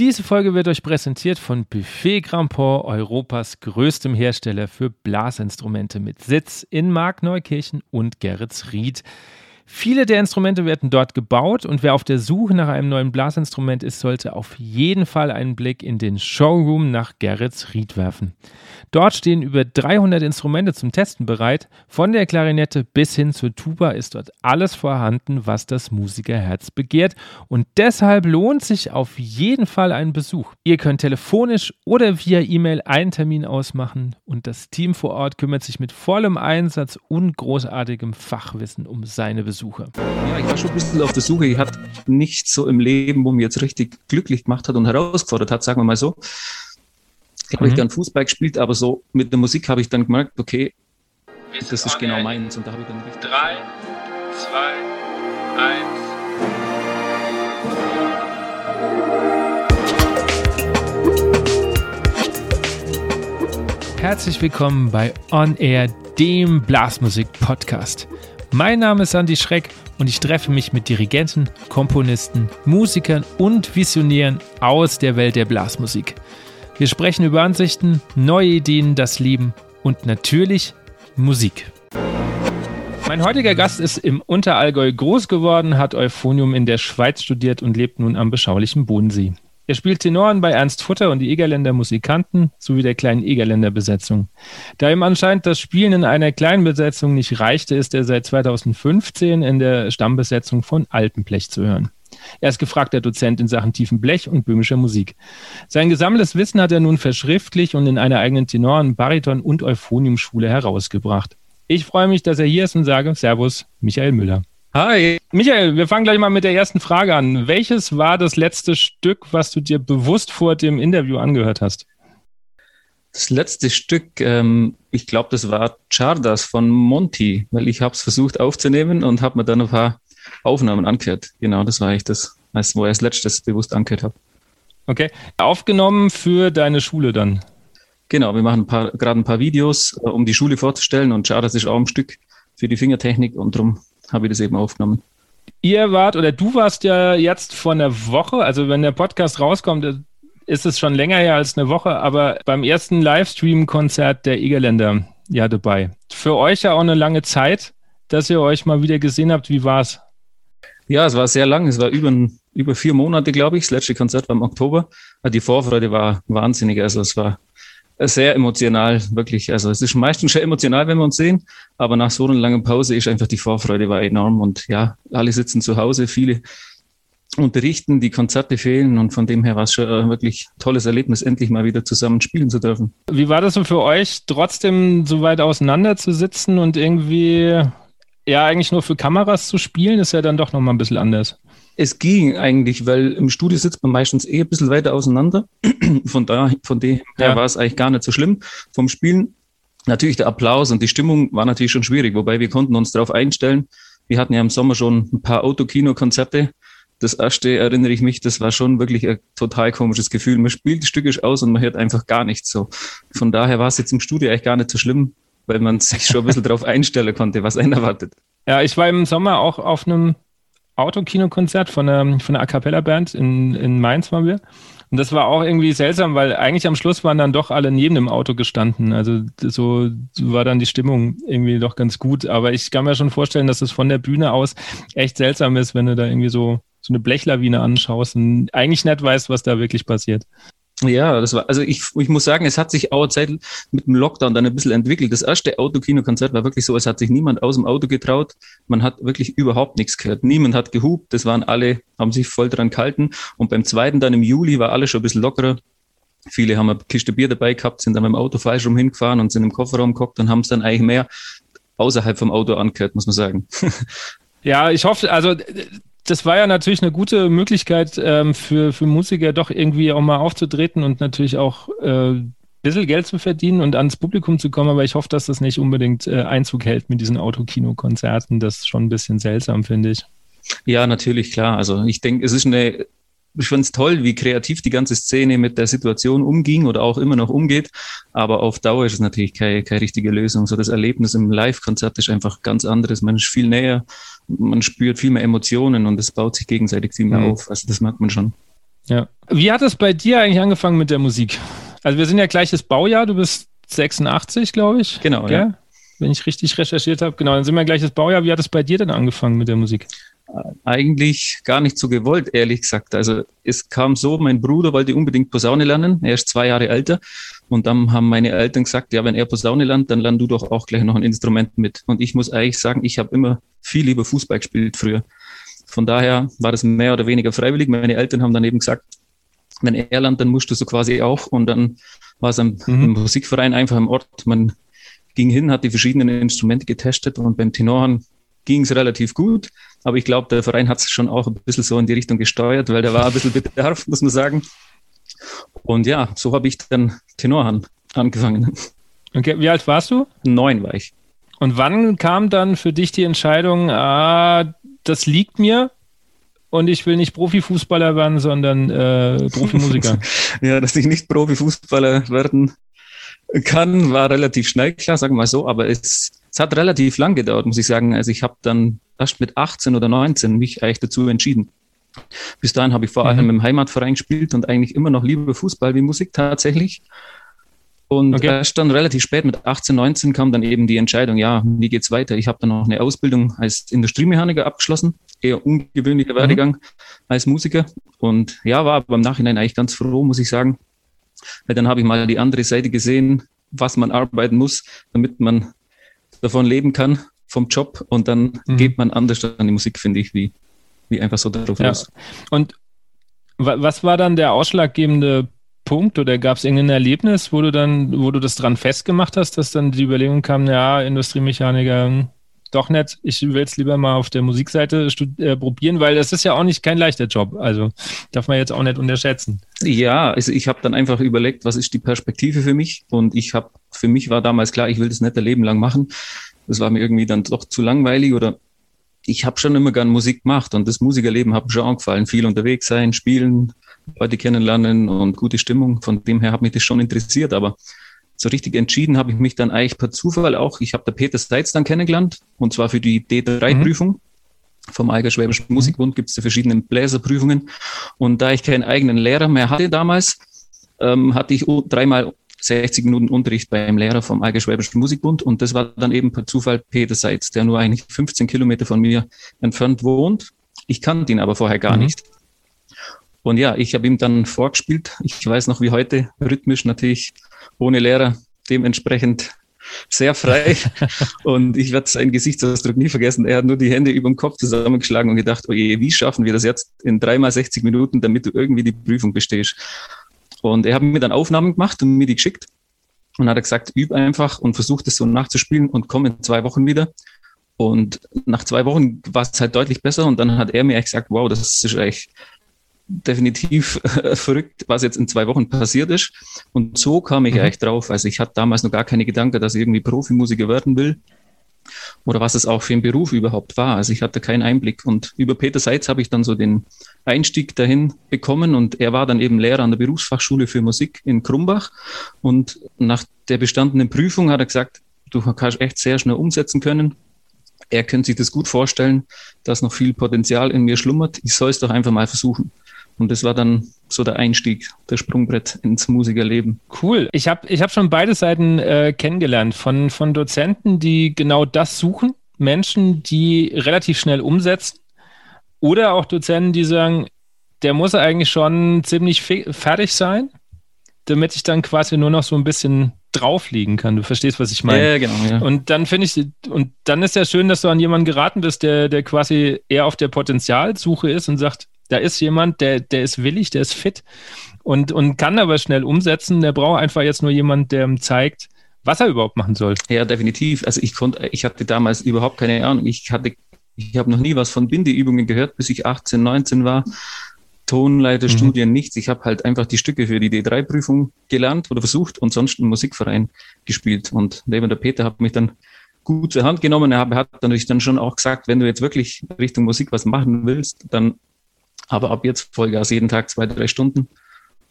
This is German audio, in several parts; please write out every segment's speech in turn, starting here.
Diese Folge wird euch präsentiert von Buffet Grandport, Europas größtem Hersteller für Blasinstrumente mit Sitz in Markneukirchen und Geretsried. Viele der Instrumente werden dort gebaut und wer auf der Suche nach einem neuen Blasinstrument ist, sollte auf jeden Fall einen Blick in den Showroom nach Gerrits Ried werfen. Dort stehen über 300 Instrumente zum Testen bereit. Von der Klarinette bis hin zur Tuba ist dort alles vorhanden, was das Musikerherz begehrt und deshalb lohnt sich auf jeden Fall ein Besuch. Ihr könnt telefonisch oder via E-Mail einen Termin ausmachen und das Team vor Ort kümmert sich mit vollem Einsatz und großartigem Fachwissen um seine Besucher. Suche? Ja, ich war schon ein bisschen auf der Suche. Ich hatte nichts so im Leben, wo mir jetzt richtig glücklich gemacht hat und herausgefordert hat, sagen wir mal so. Ich habe mhm. gern Fußball gespielt, aber so mit der Musik habe ich dann gemerkt, okay, das ist genau meins. Und da habe ich dann richtig. Drei, zwei, eins. Herzlich willkommen bei On Air, dem Blasmusik-Podcast. Mein Name ist Andy Schreck und ich treffe mich mit Dirigenten, Komponisten, Musikern und Visionären aus der Welt der Blasmusik. Wir sprechen über Ansichten, neue Ideen, das Leben und natürlich Musik. Mein heutiger Gast ist im Unterallgäu groß geworden, hat Euphonium in der Schweiz studiert und lebt nun am beschaulichen Bodensee. Er spielt Tenoren bei Ernst Futter und die Egerländer Musikanten sowie der kleinen Egerländer Besetzung. Da ihm anscheinend das Spielen in einer kleinen Besetzung nicht reichte, ist er seit 2015 in der Stammbesetzung von Alpenblech zu hören. Er ist gefragter Dozent in Sachen tiefen Blech und böhmischer Musik. Sein gesammeltes Wissen hat er nun verschriftlich und in einer eigenen Tenoren-, Bariton- und Euphoniumschule herausgebracht. Ich freue mich, dass er hier ist und sage Servus, Michael Müller. Hi. Michael, wir fangen gleich mal mit der ersten Frage an. Welches war das letzte Stück, was du dir bewusst vor dem Interview angehört hast? Das letzte Stück, ähm, ich glaube, das war Chardas von Monty, weil ich habe es versucht aufzunehmen und habe mir dann ein paar Aufnahmen angehört. Genau, das war eigentlich das, wo ich als letztes bewusst angehört habe. Okay, aufgenommen für deine Schule dann? Genau, wir machen gerade ein paar Videos, äh, um die Schule vorzustellen und Chardas ist auch ein Stück für die Fingertechnik und darum habe ich das eben aufgenommen. Ihr wart oder du warst ja jetzt vor einer Woche, also wenn der Podcast rauskommt, ist es schon länger her als eine Woche, aber beim ersten Livestream-Konzert der Egerländer ja dabei. Für euch ja auch eine lange Zeit, dass ihr euch mal wieder gesehen habt. Wie war es? Ja, es war sehr lang. Es war über, über vier Monate, glaube ich. Das letzte Konzert war im Oktober. Die Vorfreude war wahnsinnig. Also es war sehr emotional, wirklich. Also es ist meistens schon emotional, wenn wir uns sehen, aber nach so einer langen Pause ist einfach die Vorfreude war enorm und ja, alle sitzen zu Hause, viele unterrichten, die Konzerte fehlen und von dem her war es schon ein wirklich tolles Erlebnis, endlich mal wieder zusammen spielen zu dürfen. Wie war das so für euch, trotzdem so weit auseinander zu sitzen und irgendwie ja eigentlich nur für Kameras zu spielen, ist ja dann doch nochmal ein bisschen anders. Es ging eigentlich, weil im Studio sitzt man meistens eh ein bisschen weiter auseinander. Von da, von dem her ja. war es eigentlich gar nicht so schlimm vom Spielen. Natürlich der Applaus und die Stimmung war natürlich schon schwierig, wobei wir konnten uns darauf einstellen. Wir hatten ja im Sommer schon ein paar Autokino-Konzerte. Das erste erinnere ich mich, das war schon wirklich ein total komisches Gefühl. Man spielt stückisch aus und man hört einfach gar nichts so. Von daher war es jetzt im Studio eigentlich gar nicht so schlimm, weil man sich schon ein bisschen darauf einstellen konnte, was einen erwartet. Ja, ich war im Sommer auch auf einem Autokinokonzert von der, von der A Cappella Band in, in Mainz waren wir. Und das war auch irgendwie seltsam, weil eigentlich am Schluss waren dann doch alle neben dem Auto gestanden. Also so war dann die Stimmung irgendwie doch ganz gut. Aber ich kann mir schon vorstellen, dass es von der Bühne aus echt seltsam ist, wenn du da irgendwie so, so eine Blechlawine anschaust und eigentlich nicht weißt, was da wirklich passiert. Ja, das war, also ich, ich muss sagen, es hat sich auch Zeit mit dem Lockdown dann ein bisschen entwickelt. Das erste Autokinokonzert war wirklich so, es hat sich niemand aus dem Auto getraut. Man hat wirklich überhaupt nichts gehört. Niemand hat gehupt. Das waren alle, haben sich voll dran gehalten. Und beim zweiten dann im Juli war alles schon ein bisschen lockerer. Viele haben eine Kiste Bier dabei gehabt, sind dann mit dem Auto falsch rum hingefahren und sind im Kofferraum geguckt und haben es dann eigentlich mehr außerhalb vom Auto angehört, muss man sagen. Ja, ich hoffe, also das war ja natürlich eine gute Möglichkeit ähm, für, für Musiker doch irgendwie auch mal aufzutreten und natürlich auch äh, ein bisschen Geld zu verdienen und ans Publikum zu kommen, aber ich hoffe, dass das nicht unbedingt äh, Einzug hält mit diesen Autokino-Konzerten. Das ist schon ein bisschen seltsam, finde ich. Ja, natürlich, klar. Also ich denke, es ist eine ich fand es toll, wie kreativ die ganze Szene mit der Situation umging oder auch immer noch umgeht. Aber auf Dauer ist es natürlich keine, keine richtige Lösung. So das Erlebnis im Live-Konzert ist einfach ganz anderes. Man ist viel näher, man spürt viel mehr Emotionen und es baut sich gegenseitig viel mehr mhm. auf. Also das merkt man schon. Ja. Wie hat es bei dir eigentlich angefangen mit der Musik? Also wir sind ja gleiches Baujahr, du bist 86, glaube ich. Genau, gell? ja. Wenn ich richtig recherchiert habe. Genau, dann sind wir gleiches Baujahr. Wie hat es bei dir denn angefangen mit der Musik? Eigentlich gar nicht so gewollt, ehrlich gesagt. Also es kam so, mein Bruder wollte unbedingt Posaune lernen. Er ist zwei Jahre älter. Und dann haben meine Eltern gesagt, ja, wenn er Posaune lernt, dann lern du doch auch gleich noch ein Instrument mit. Und ich muss eigentlich sagen, ich habe immer viel lieber Fußball gespielt früher. Von daher war das mehr oder weniger freiwillig. Meine Eltern haben dann eben gesagt, wenn er lernt, dann musst du so quasi auch. Und dann war es am, mhm. im Musikverein einfach im Ort. Man ging hin, hat die verschiedenen Instrumente getestet und beim Tenorhorn ging es relativ gut. Aber ich glaube, der Verein hat es schon auch ein bisschen so in die Richtung gesteuert, weil der war ein bisschen bedarf, muss man sagen. Und ja, so habe ich dann Tenorhorn angefangen. Okay, wie alt warst du? Neun war ich. Und wann kam dann für dich die Entscheidung, ah, das liegt mir und ich will nicht Profifußballer werden, sondern äh, Profimusiker? ja, dass ich nicht Profifußballer werden kann, war relativ schnell klar, sagen wir mal so, aber es, es hat relativ lang gedauert, muss ich sagen. Also ich habe dann erst mit 18 oder 19 mich eigentlich dazu entschieden. Bis dahin habe ich vor allem mhm. im Heimatverein gespielt und eigentlich immer noch lieber Fußball wie Musik tatsächlich. Und okay. erst dann relativ spät mit 18, 19 kam dann eben die Entscheidung, ja, wie geht's weiter? Ich habe dann noch eine Ausbildung als Industriemechaniker abgeschlossen, eher ungewöhnlicher mhm. Werdegang als Musiker. Und ja, war aber im Nachhinein eigentlich ganz froh, muss ich sagen. Weil dann habe ich mal die andere Seite gesehen, was man arbeiten muss, damit man davon leben kann, vom Job. Und dann mhm. geht man anders an die Musik, finde ich, wie, wie einfach so darauf ja. los. Und was war dann der ausschlaggebende Punkt oder gab es irgendein Erlebnis, wo du dann, wo du das dran festgemacht hast, dass dann die Überlegung kam, ja, Industriemechaniker, hm, doch nicht, ich will es lieber mal auf der Musikseite äh, probieren, weil das ist ja auch nicht kein leichter Job. Also darf man jetzt auch nicht unterschätzen. Ja, also ich habe dann einfach überlegt, was ist die Perspektive für mich? Und ich habe, für mich war damals klar, ich will das nicht ein Leben lang machen. Das war mir irgendwie dann doch zu langweilig oder ich habe schon immer gern Musik gemacht und das Musikerleben hat mir schon angefallen. Viel unterwegs sein, spielen, Leute kennenlernen und gute Stimmung. Von dem her hat mich das schon interessiert, aber so richtig entschieden habe ich mich dann eigentlich per Zufall auch. Ich habe der Peter Steitz dann kennengelernt und zwar für die D3-Prüfung. Mhm. Vom Eigerschwäbischen mhm. Musikbund gibt es die verschiedenen Bläserprüfungen. Und da ich keinen eigenen Lehrer mehr hatte damals, ähm, hatte ich dreimal 60 Minuten Unterricht beim Lehrer vom Eigerschwäbischen Musikbund. Und das war dann eben per Zufall Peter Seitz, der nur eigentlich 15 Kilometer von mir entfernt wohnt. Ich kannte ihn aber vorher gar mhm. nicht. Und ja, ich habe ihm dann vorgespielt. Ich weiß noch wie heute, rhythmisch natürlich, ohne Lehrer, dementsprechend sehr frei. und ich werde seinen Gesichtsausdruck nie vergessen. Er hat nur die Hände über dem Kopf zusammengeschlagen und gedacht, oh je, wie schaffen wir das jetzt in dreimal 60 Minuten, damit du irgendwie die Prüfung bestehst? Und er hat mir dann Aufnahmen gemacht und mir die geschickt. Und hat gesagt, üb einfach und versuch das so nachzuspielen und komm in zwei Wochen wieder. Und nach zwei Wochen war es halt deutlich besser. Und dann hat er mir gesagt, wow, das ist echt definitiv äh, verrückt, was jetzt in zwei Wochen passiert ist. Und so kam ich mhm. eigentlich drauf. Also ich hatte damals noch gar keine Gedanken, dass ich irgendwie Profimusiker werden will oder was es auch für ein Beruf überhaupt war. Also ich hatte keinen Einblick. Und über Peter Seitz habe ich dann so den Einstieg dahin bekommen und er war dann eben Lehrer an der Berufsfachschule für Musik in Krumbach. Und nach der bestandenen Prüfung hat er gesagt, du kannst echt sehr schnell umsetzen können. Er könnte sich das gut vorstellen, dass noch viel Potenzial in mir schlummert. Ich soll es doch einfach mal versuchen. Und das war dann so der Einstieg, der Sprungbrett ins Musikerleben. Cool. Ich habe ich hab schon beide Seiten äh, kennengelernt. Von, von Dozenten, die genau das suchen, Menschen, die relativ schnell umsetzen. Oder auch Dozenten, die sagen, der muss eigentlich schon ziemlich fertig sein, damit ich dann quasi nur noch so ein bisschen drauflegen kann. Du verstehst, was ich meine. Ja, genau. Ja. Und dann finde ich, und dann ist ja schön, dass du an jemanden geraten bist, der, der quasi eher auf der Potenzialsuche ist und sagt, da ist jemand, der, der ist willig, der ist fit und, und kann aber schnell umsetzen. Der braucht einfach jetzt nur jemand, der ihm zeigt, was er überhaupt machen soll. Ja, definitiv. Also ich konnte, ich hatte damals überhaupt keine Ahnung. Ich hatte, ich habe noch nie was von Bindeübungen gehört, bis ich 18, 19 war. Tonleiterstudien, mhm. nichts. Ich habe halt einfach die Stücke für die D3-Prüfung gelernt oder versucht und sonst im Musikverein gespielt. Und neben der Peter hat mich dann gut zur Hand genommen. Er hat natürlich dann schon auch gesagt, wenn du jetzt wirklich Richtung Musik was machen willst, dann aber ab jetzt Vollgas jeden Tag zwei, drei Stunden.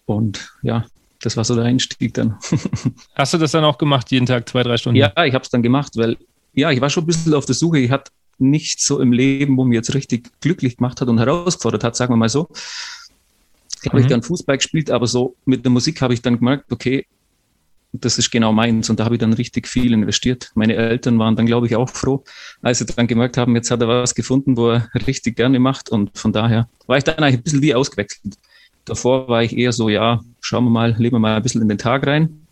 Und ja, das war so der Einstieg dann. Hast du das dann auch gemacht, jeden Tag zwei, drei Stunden? Ja, ich habe es dann gemacht, weil ja, ich war schon ein bisschen auf der Suche. Ich hatte nichts so im Leben, wo mir jetzt richtig glücklich gemacht hat und herausgefordert hat, sagen wir mal so. habe mhm. ich dann Fußball gespielt, aber so mit der Musik habe ich dann gemerkt, okay, das ist genau meins und da habe ich dann richtig viel investiert. Meine Eltern waren dann, glaube ich, auch froh, als sie dann gemerkt haben, jetzt hat er was gefunden, wo er richtig gerne macht und von daher war ich dann eigentlich ein bisschen wie ausgewechselt. Davor war ich eher so, ja, schauen wir mal, leben wir mal ein bisschen in den Tag rein.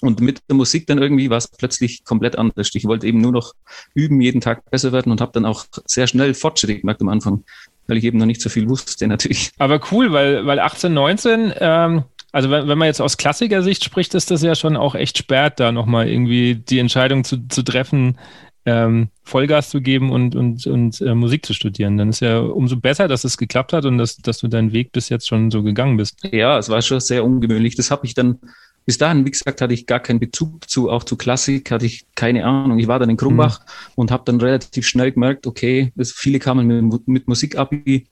Und mit der Musik dann irgendwie war es plötzlich komplett anders. Ich wollte eben nur noch üben, jeden Tag besser werden und habe dann auch sehr schnell Fortschritte gemerkt am Anfang, weil ich eben noch nicht so viel wusste natürlich. Aber cool, weil, weil 18, 19, ähm, also wenn, wenn man jetzt aus Klassikersicht spricht, ist das ja schon auch echt spät, da nochmal irgendwie die Entscheidung zu, zu treffen, ähm, Vollgas zu geben und, und, und äh, Musik zu studieren. Dann ist ja umso besser, dass es geklappt hat und dass, dass du deinen Weg bis jetzt schon so gegangen bist. Ja, es war schon sehr ungewöhnlich. Das habe ich dann, bis dahin, wie gesagt, hatte ich gar keinen Bezug zu, auch zu Klassik, hatte ich keine Ahnung. Ich war dann in Krumbach mhm. und habe dann relativ schnell gemerkt, okay, viele kamen mit, mit Musikabi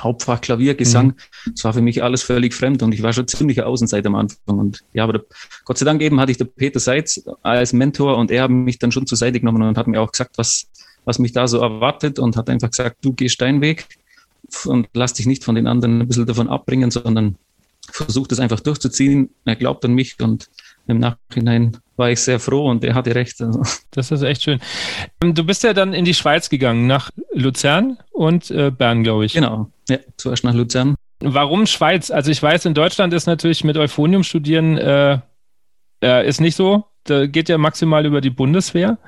Hauptfach Klavier, Gesang. Mhm. Das war für mich alles völlig fremd und ich war schon ziemlicher Außenseiter am Anfang. Und ja, aber der, Gott sei Dank eben hatte ich der Peter Seitz als Mentor und er hat mich dann schon zur Seite genommen und hat mir auch gesagt, was, was mich da so erwartet und hat einfach gesagt, du gehst deinen Weg und lass dich nicht von den anderen ein bisschen davon abbringen, sondern versuch das einfach durchzuziehen. Er glaubt an mich und im Nachhinein war ich sehr froh und er hatte recht. Also. Das ist echt schön. Ähm, du bist ja dann in die Schweiz gegangen, nach Luzern und äh, Bern, glaube ich. Genau, ja, zuerst nach Luzern. Warum Schweiz? Also ich weiß, in Deutschland ist natürlich mit Euphonium studieren äh, äh, ist nicht so. Da geht ja maximal über die Bundeswehr.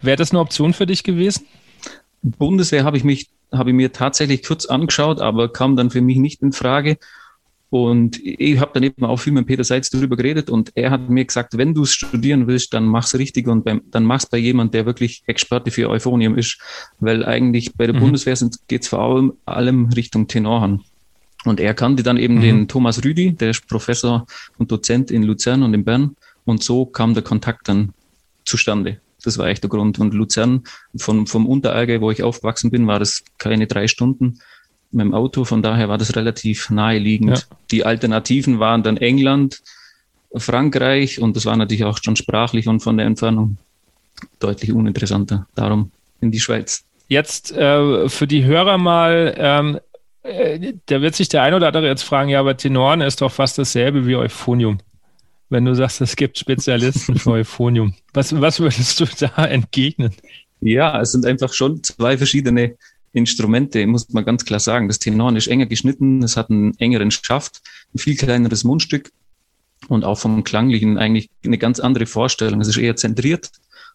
Wäre das eine Option für dich gewesen? Bundeswehr habe ich mich habe ich mir tatsächlich kurz angeschaut, aber kam dann für mich nicht in Frage. Und ich habe dann eben auch viel mit Peter Seitz darüber geredet und er hat mir gesagt, wenn du es studieren willst, dann mach's richtig und beim, dann mach's bei jemand, der wirklich Experte für Euphonium ist, weil eigentlich bei der mhm. Bundeswehr geht's vor allem, allem Richtung Tenorhand. Und er kannte dann eben mhm. den Thomas Rüdi, der ist Professor und Dozent in Luzern und in Bern. Und so kam der Kontakt dann zustande. Das war echt der Grund. Und Luzern, vom, vom Unterallgäu, wo ich aufgewachsen bin, war das keine drei Stunden mit dem Auto. Von daher war das relativ naheliegend. Ja. Die Alternativen waren dann England, Frankreich und das war natürlich auch schon sprachlich und von der Entfernung deutlich uninteressanter. Darum in die Schweiz. Jetzt äh, für die Hörer mal, ähm, äh, da wird sich der ein oder andere jetzt fragen, ja, aber Tenoren ist doch fast dasselbe wie Euphonium. Wenn du sagst, es gibt Spezialisten für Euphonium. Was, was würdest du da entgegnen? Ja, es sind einfach schon zwei verschiedene Instrumente, muss man ganz klar sagen. Das Tenorn ist enger geschnitten, es hat einen engeren Schaft, ein viel kleineres Mundstück und auch vom Klanglichen eigentlich eine ganz andere Vorstellung. Es ist eher zentriert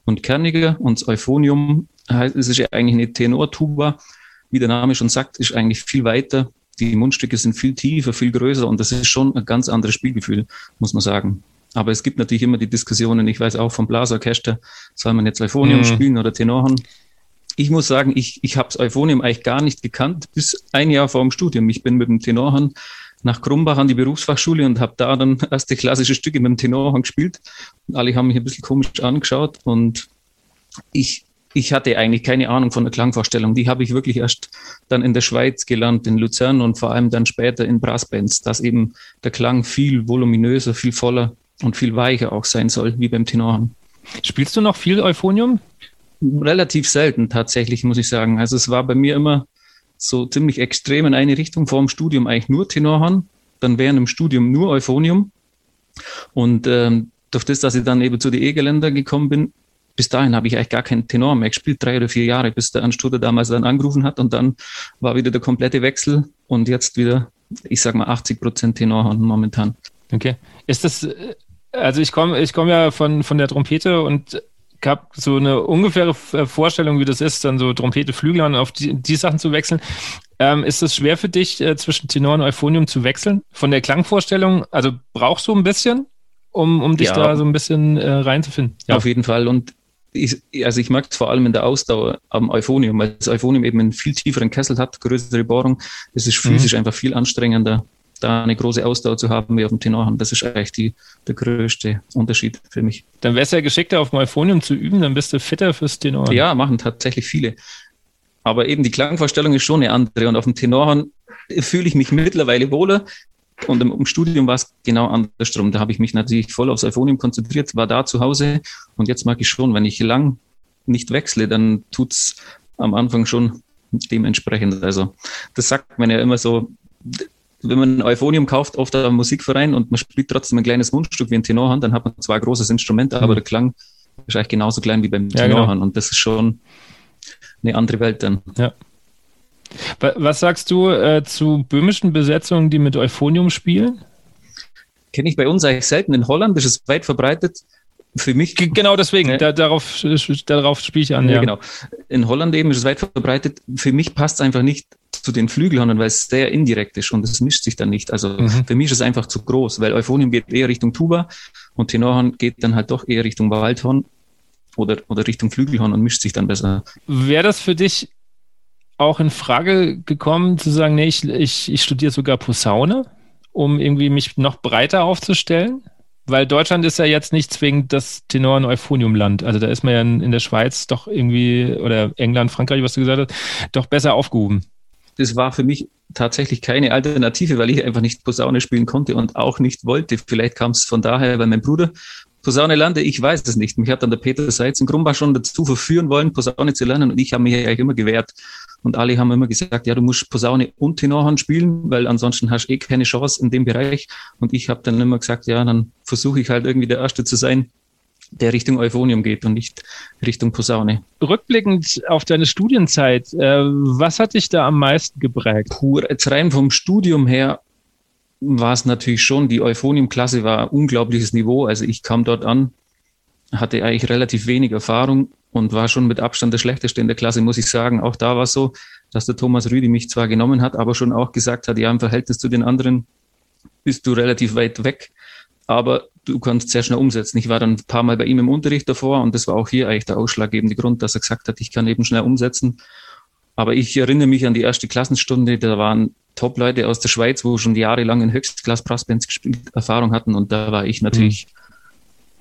und kerniger und das Euphonium heißt, es ist ja eigentlich eine Tenortuba. Wie der Name schon sagt, ist eigentlich viel weiter. Die Mundstücke sind viel tiefer, viel größer und das ist schon ein ganz anderes Spielgefühl, muss man sagen. Aber es gibt natürlich immer die Diskussionen, ich weiß auch vom Blasorchester, soll man jetzt Euphonium mhm. spielen oder Tenorhorn? Ich muss sagen, ich, ich habe das Euphonium eigentlich gar nicht gekannt bis ein Jahr vor dem Studium. Ich bin mit dem Tenorhorn nach Krumbach an die Berufsfachschule und habe da dann erste klassische Stücke mit dem Tenorhorn gespielt. Alle haben mich ein bisschen komisch angeschaut und ich, ich hatte eigentlich keine Ahnung von der Klangvorstellung. Die habe ich wirklich erst dann in der Schweiz gelernt, in Luzern und vor allem dann später in Brassbands, dass eben der Klang viel voluminöser, viel voller und viel weicher auch sein soll, wie beim Tenorhorn. Spielst du noch viel Euphonium? Relativ selten tatsächlich, muss ich sagen. Also es war bei mir immer so ziemlich extrem in eine Richtung. Vor dem Studium eigentlich nur Tenorhorn, dann während dem Studium nur Euphonium. Und ähm, durch das, dass ich dann eben zu den E-Geländer gekommen bin, bis dahin habe ich eigentlich gar keinen Tenor mehr gespielt, drei oder vier Jahre, bis der Anstuder damals dann angerufen hat und dann war wieder der komplette Wechsel und jetzt wieder, ich sag mal, 80 Prozent Tenorhorn momentan. Okay. Ist das, äh, also ich komme ich komm ja von, von der Trompete und habe so eine ungefähre äh, Vorstellung, wie das ist, dann so Trompete, Flügel und auf die, die Sachen zu wechseln. Ähm, ist es schwer für dich, äh, zwischen Tenor und Euphonium zu wechseln? Von der Klangvorstellung, also brauchst du ein bisschen, um, um dich ja, da so ein bisschen äh, reinzufinden? Ja. Auf jeden Fall. Und ich, also ich mag es vor allem in der Ausdauer am Euphonium, weil das Euphonium eben einen viel tieferen Kessel hat, größere Bohrung. Es ist physisch mhm. einfach viel anstrengender da eine große Ausdauer zu haben wie auf dem Tenorhand. Das ist eigentlich die, der größte Unterschied für mich. Dann wäre es ja geschickter, auf Euphonium zu üben, dann bist du fitter fürs Tenorhand. Ja, machen tatsächlich viele. Aber eben die Klangvorstellung ist schon eine andere. Und auf dem Tenorhand fühle ich mich mittlerweile wohler. Und im, im Studium war es genau andersrum. Da habe ich mich natürlich voll aufs Euphonium konzentriert, war da zu Hause. Und jetzt mag ich schon, wenn ich lang nicht wechsle, dann tut es am Anfang schon dementsprechend. Also das sagt man ja immer so, wenn man ein Euphonium kauft, oft am Musikverein und man spielt trotzdem ein kleines Mundstück wie ein Tenorhand, dann hat man zwar ein großes Instrument, aber mhm. der Klang ist eigentlich genauso klein wie beim ja, genau. und das ist schon eine andere Welt dann. Ja. Was sagst du äh, zu böhmischen Besetzungen, die mit Euphonium spielen? Kenne ich bei uns eigentlich selten. In Holland ist es weit verbreitet. Für mich. Genau deswegen, äh, da, darauf, darauf spiele ich an. Ja, ja, genau. In Holland eben ist es weit verbreitet. Für mich passt es einfach nicht zu den Flügelhornen, weil es sehr indirekt ist und es mischt sich dann nicht. Also mhm. für mich ist es einfach zu groß, weil Euphonium geht eher Richtung Tuba und Tenorhorn geht dann halt doch eher Richtung Waldhorn oder, oder Richtung Flügelhorn und mischt sich dann besser. Wäre das für dich auch in Frage gekommen, zu sagen, nee, ich, ich, ich studiere sogar Posaune, um irgendwie mich noch breiter aufzustellen? Weil Deutschland ist ja jetzt nicht zwingend das Tenor- und Euphonium-Land. Also da ist man ja in, in, der Schweiz doch irgendwie, oder England, Frankreich, was du gesagt hast, doch besser aufgehoben. Das war für mich tatsächlich keine Alternative, weil ich einfach nicht Posaune spielen konnte und auch nicht wollte. Vielleicht kam es von daher, weil mein Bruder Posaune lernte, ich weiß es nicht. Mich hat dann der Peter Seitz in Grumbach schon dazu verführen wollen, Posaune zu lernen und ich habe mich eigentlich immer gewehrt. Und alle haben immer gesagt, ja, du musst Posaune und Tenorhorn spielen, weil ansonsten hast du eh keine Chance in dem Bereich. Und ich habe dann immer gesagt, ja, dann versuche ich halt irgendwie der Erste zu sein, der Richtung Euphonium geht und nicht Richtung Posaune. Rückblickend auf deine Studienzeit, äh, was hat dich da am meisten geprägt? Pur, jetzt rein vom Studium her war es natürlich schon, die Euphonium-Klasse war ein unglaubliches Niveau. Also ich kam dort an, hatte eigentlich relativ wenig Erfahrung und war schon mit Abstand der schlechteste in der Klasse, muss ich sagen. Auch da war es so, dass der Thomas Rüdi mich zwar genommen hat, aber schon auch gesagt hat, ja, im Verhältnis zu den anderen bist du relativ weit weg, aber du kannst sehr schnell umsetzen. Ich war dann ein paar Mal bei ihm im Unterricht davor und das war auch hier eigentlich der ausschlaggebende Grund, dass er gesagt hat, ich kann eben schnell umsetzen. Aber ich erinnere mich an die erste Klassenstunde, da waren Top-Leute aus der Schweiz, wo schon jahrelang in Höchstklass-Brassbands gespielt, Erfahrung hatten und da war ich natürlich mhm.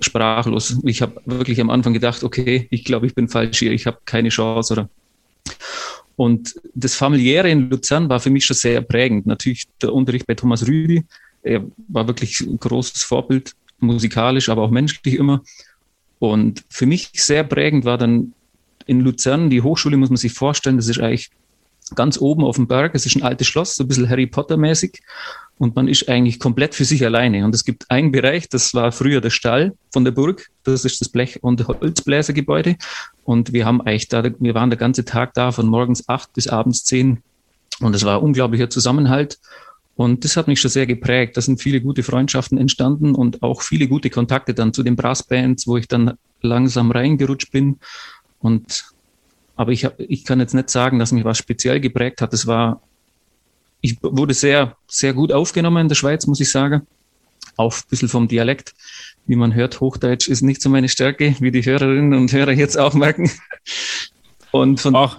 Sprachlos. Ich habe wirklich am Anfang gedacht, okay, ich glaube, ich bin falsch hier, ich habe keine Chance oder und das Familiäre in Luzern war für mich schon sehr prägend. Natürlich der Unterricht bei Thomas Rüdi, er war wirklich ein großes Vorbild, musikalisch, aber auch menschlich immer. Und für mich sehr prägend war dann in Luzern, die Hochschule muss man sich vorstellen, das ist eigentlich ganz oben auf dem Berg. Es ist ein altes Schloss, so ein bisschen Harry Potter-mäßig. Und man ist eigentlich komplett für sich alleine. Und es gibt einen Bereich, das war früher der Stall von der Burg. Das ist das Blech- und Holzbläsergebäude. Und wir haben eigentlich da, wir waren der ganze Tag da, von morgens acht bis abends zehn. Und es war ein unglaublicher Zusammenhalt. Und das hat mich schon sehr geprägt. Da sind viele gute Freundschaften entstanden und auch viele gute Kontakte dann zu den Brassbands, wo ich dann langsam reingerutscht bin. Und aber ich, hab, ich kann jetzt nicht sagen, dass mich was speziell geprägt hat. Es war, ich wurde sehr, sehr gut aufgenommen in der Schweiz, muss ich sagen. Auch ein bisschen vom Dialekt. Wie man hört, Hochdeutsch ist nicht so meine Stärke, wie die Hörerinnen und Hörer jetzt auch merken. Und von, Ach,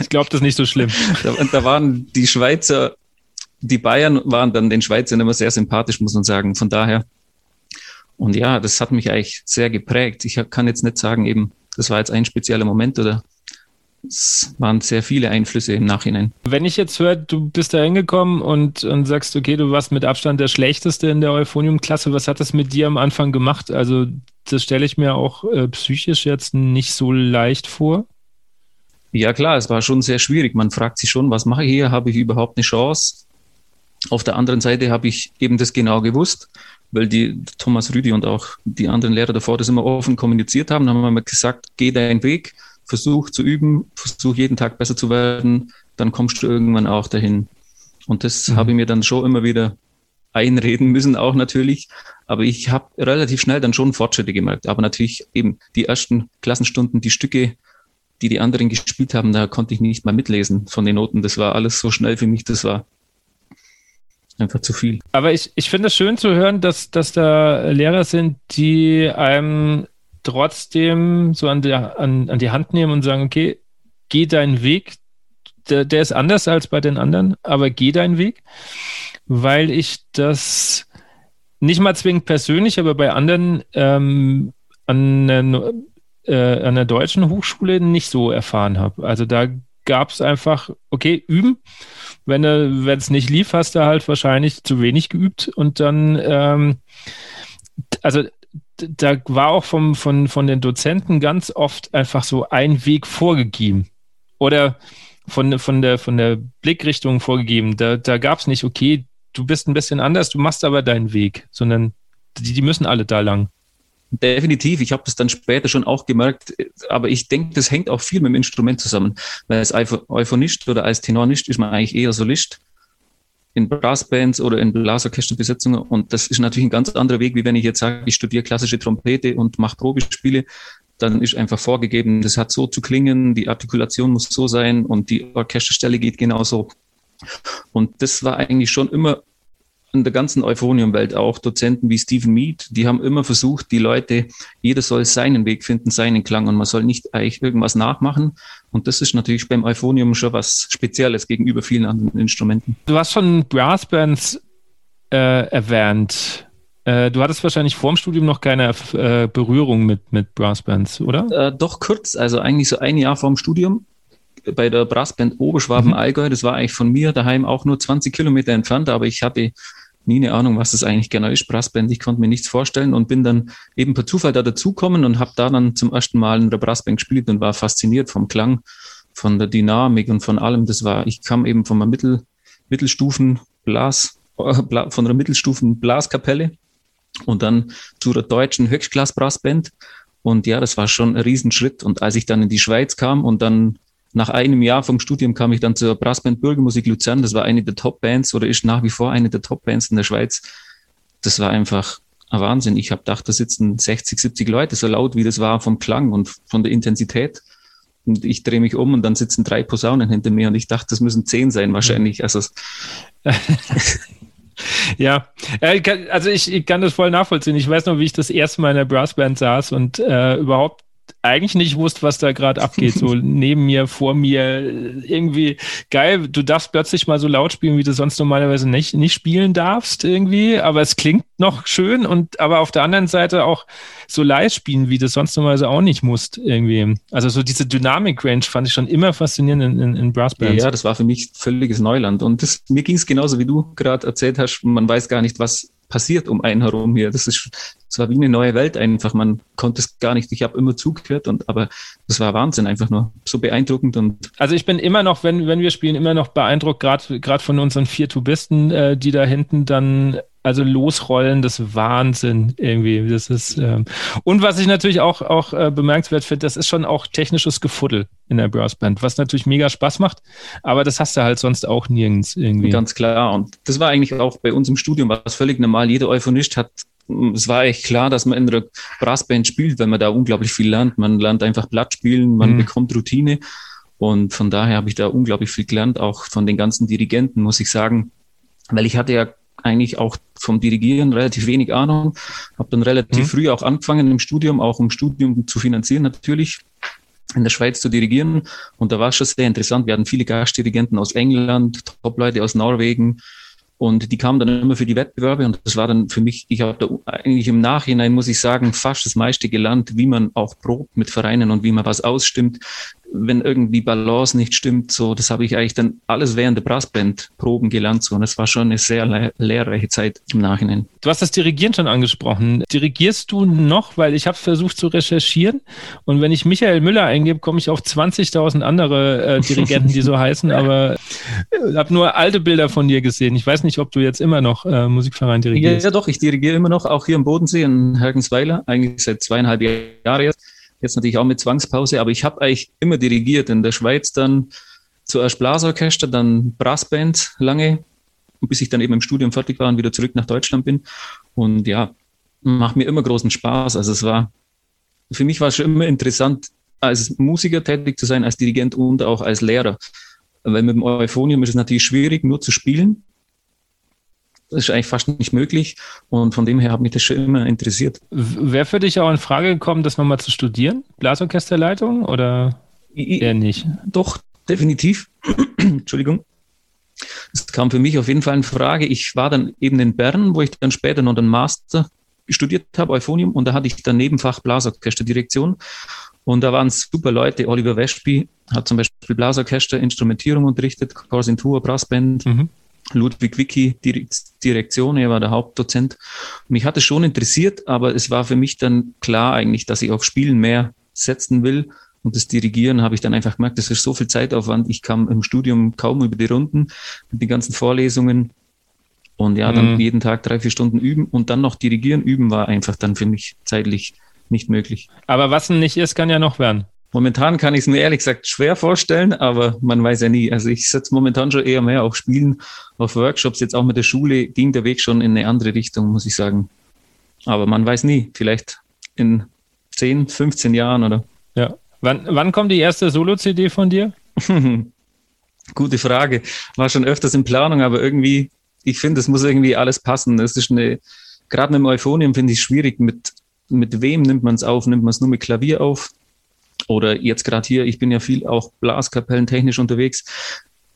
ich glaube, das ist nicht so schlimm. da, da waren die Schweizer, die Bayern waren dann den Schweizern immer sehr sympathisch, muss man sagen. Von daher. Und ja, das hat mich eigentlich sehr geprägt. Ich kann jetzt nicht sagen, eben, das war jetzt ein spezieller Moment oder es waren sehr viele Einflüsse im Nachhinein. Wenn ich jetzt höre, du bist da hingekommen und, und sagst, okay, du warst mit Abstand der Schlechteste in der Euphonium-Klasse, was hat das mit dir am Anfang gemacht? Also, das stelle ich mir auch äh, psychisch jetzt nicht so leicht vor. Ja, klar, es war schon sehr schwierig. Man fragt sich schon, was mache ich hier? Habe ich überhaupt eine Chance? Auf der anderen Seite habe ich eben das genau gewusst, weil die Thomas Rüdi und auch die anderen Lehrer davor das immer offen kommuniziert haben. Dann haben wir gesagt, geh deinen Weg versuch zu üben, versuch jeden Tag besser zu werden, dann kommst du irgendwann auch dahin. Und das mhm. habe ich mir dann schon immer wieder einreden müssen, auch natürlich. Aber ich habe relativ schnell dann schon Fortschritte gemerkt. Aber natürlich eben die ersten Klassenstunden, die Stücke, die die anderen gespielt haben, da konnte ich nicht mal mitlesen von den Noten. Das war alles so schnell für mich, das war einfach zu viel. Aber ich, ich finde es schön zu hören, dass, dass da Lehrer sind, die einem trotzdem so an, der, an, an die Hand nehmen und sagen, okay, geh deinen Weg. Der, der ist anders als bei den anderen, aber geh deinen Weg, weil ich das nicht mal zwingend persönlich, aber bei anderen ähm, an, einer, äh, an der deutschen Hochschule nicht so erfahren habe. Also da gab es einfach, okay, üben. Wenn es nicht lief, hast du halt wahrscheinlich zu wenig geübt und dann, ähm, also da war auch vom, von, von den Dozenten ganz oft einfach so ein Weg vorgegeben. Oder von, von, der, von der Blickrichtung vorgegeben. Da, da gab es nicht, okay, du bist ein bisschen anders, du machst aber deinen Weg, sondern die, die müssen alle da lang. Definitiv, ich habe das dann später schon auch gemerkt, aber ich denke, das hängt auch viel mit dem Instrument zusammen. Weil als Euphonist oder als Tenorist ist man eigentlich eher Solist in Brassbands oder in Blasorchesterbesetzungen und das ist natürlich ein ganz anderer Weg, wie wenn ich jetzt sage, ich studiere klassische Trompete und mache Probespiele, dann ist einfach vorgegeben, das hat so zu klingen, die Artikulation muss so sein und die Orchesterstelle geht genauso. Und das war eigentlich schon immer in der ganzen Euphonium-Welt auch Dozenten wie Stephen Mead, die haben immer versucht, die Leute, jeder soll seinen Weg finden, seinen Klang und man soll nicht eigentlich irgendwas nachmachen. Und das ist natürlich beim Euphonium schon was Spezielles gegenüber vielen anderen Instrumenten. Du hast schon Brassbands äh, erwähnt. Äh, du hattest wahrscheinlich vorm Studium noch keine äh, Berührung mit, mit Brassbands, oder? Äh, doch kurz, also eigentlich so ein Jahr vorm Studium bei der Brassband Oberschwaben-Allgäu. Mhm. Das war eigentlich von mir daheim auch nur 20 Kilometer entfernt, aber ich hatte nie eine Ahnung, was das eigentlich genau ist, Brassband. Ich konnte mir nichts vorstellen und bin dann eben per Zufall da dazukommen und habe da dann zum ersten Mal in der Brassband gespielt und war fasziniert vom Klang, von der Dynamik und von allem. Das war, ich kam eben von einer Mittel, Mittelstufen Blas, äh, von einer Mittelstufen Blaskapelle und dann zu der deutschen Höchstklass Brassband. Und ja, das war schon ein Riesenschritt. Und als ich dann in die Schweiz kam und dann nach einem Jahr vom Studium kam ich dann zur Brassband Bürgermusik Luzern. Das war eine der Top-Bands oder ist nach wie vor eine der Top-Bands in der Schweiz. Das war einfach ein Wahnsinn. Ich habe gedacht, da sitzen 60, 70 Leute, so laut wie das war vom Klang und von der Intensität. Und ich drehe mich um und dann sitzen drei Posaunen hinter mir und ich dachte, das müssen zehn sein wahrscheinlich. Also Ja, also ich, ich, kann das voll nachvollziehen. Ich weiß noch, wie ich das erste Mal in der Brassband saß und äh, überhaupt eigentlich nicht wusste, was da gerade abgeht. So neben mir, vor mir, irgendwie geil. Du darfst plötzlich mal so laut spielen, wie du sonst normalerweise nicht, nicht spielen darfst, irgendwie. Aber es klingt noch schön und aber auf der anderen Seite auch so live spielen, wie du sonst normalerweise auch nicht musst, irgendwie. Also so diese Dynamik-Range fand ich schon immer faszinierend in, in, in Brassbands. Ja, das war für mich völliges Neuland. Und das, mir ging es genauso, wie du gerade erzählt hast. Man weiß gar nicht, was passiert um einen herum hier. Das ist, das war wie eine neue Welt einfach. Man konnte es gar nicht. Ich habe immer zugehört und aber das war Wahnsinn einfach nur so beeindruckend und. Also ich bin immer noch, wenn wenn wir spielen, immer noch beeindruckt, gerade gerade von unseren vier Tubisten, äh, die da hinten dann also losrollen, das Wahnsinn irgendwie. Das ist ähm, und was ich natürlich auch auch äh, bemerkenswert finde, das ist schon auch technisches Gefuddel in der Brassband, was natürlich mega Spaß macht, aber das hast du halt sonst auch nirgends irgendwie. Ganz klar und das war eigentlich auch bei uns im Studium war es völlig normal. Jeder Euphonist hat es war echt klar, dass man in der Brassband spielt, weil man da unglaublich viel lernt. Man lernt einfach Blatt spielen, man mhm. bekommt Routine. Und von daher habe ich da unglaublich viel gelernt, auch von den ganzen Dirigenten, muss ich sagen. Weil ich hatte ja eigentlich auch vom Dirigieren relativ wenig Ahnung. Habe dann relativ mhm. früh auch angefangen im Studium, auch um Studium zu finanzieren natürlich, in der Schweiz zu dirigieren. Und da war es schon sehr interessant. Wir hatten viele Gastdirigenten aus England, Top-Leute aus Norwegen. Und die kamen dann immer für die Wettbewerbe und das war dann für mich, ich habe da eigentlich im Nachhinein, muss ich sagen, fast das meiste gelernt, wie man auch probt mit Vereinen und wie man was ausstimmt, wenn irgendwie Balance nicht stimmt, so, das habe ich eigentlich dann alles während der Brassband-Proben gelernt, so, und das war schon eine sehr le lehrreiche Zeit im Nachhinein. Du hast das Dirigieren schon angesprochen. Dirigierst du noch, weil ich habe versucht zu recherchieren und wenn ich Michael Müller eingebe, komme ich auf 20.000 andere äh, Dirigenten, die so heißen, aber ich habe nur alte Bilder von dir gesehen. Ich weiß nicht, ob du jetzt immer noch äh, Musikverein dirigierst. Ja, ja, doch, ich dirigiere immer noch, auch hier im Bodensee in Hergensweiler, eigentlich seit zweieinhalb Jahren jetzt jetzt natürlich auch mit Zwangspause, aber ich habe eigentlich immer dirigiert. In der Schweiz dann zuerst Blasorchester, dann Brassband lange, bis ich dann eben im Studium fertig war und wieder zurück nach Deutschland bin. Und ja, macht mir immer großen Spaß. Also es war, für mich war es schon immer interessant, als Musiker tätig zu sein, als Dirigent und auch als Lehrer. Weil mit dem Euphonium ist es natürlich schwierig, nur zu spielen. Das ist eigentlich fast nicht möglich. Und von dem her hat mich das schon immer interessiert. Wäre für dich auch in Frage gekommen, das nochmal zu studieren? Blasorchesterleitung oder eher nicht? Doch, definitiv. Entschuldigung. Es kam für mich auf jeden Fall in Frage. Ich war dann eben in Bern, wo ich dann später noch den Master studiert habe, Euphonium, und da hatte ich dann Nebenfach Blasorchesterdirektion. Und da waren super Leute. Oliver Westby hat zum Beispiel Blasorchester, Instrumentierung unterrichtet, Corsintur, Brassband. Mhm. Ludwig Wicki Direktion, er war der Hauptdozent. Mich hat es schon interessiert, aber es war für mich dann klar eigentlich, dass ich auf Spielen mehr setzen will. Und das Dirigieren habe ich dann einfach gemerkt, das ist so viel Zeitaufwand. Ich kam im Studium kaum über die Runden mit den ganzen Vorlesungen. Und ja, dann mhm. jeden Tag drei, vier Stunden üben und dann noch dirigieren üben war einfach dann für mich zeitlich nicht möglich. Aber was nicht ist, kann ja noch werden. Momentan kann ich es mir ehrlich gesagt schwer vorstellen, aber man weiß ja nie. Also ich setze momentan schon eher mehr auf Spielen, auf Workshops. Jetzt auch mit der Schule ging der Weg schon in eine andere Richtung, muss ich sagen. Aber man weiß nie. Vielleicht in 10, 15 Jahren oder. Ja. Wann, wann kommt die erste Solo-CD von dir? Gute Frage. War schon öfters in Planung, aber irgendwie, ich finde, es muss irgendwie alles passen. Das ist eine, gerade mit dem Euphonium finde ich schwierig. Mit, mit wem nimmt man es auf? Nimmt man es nur mit Klavier auf? Oder jetzt gerade hier, ich bin ja viel auch Blaskapellen technisch unterwegs.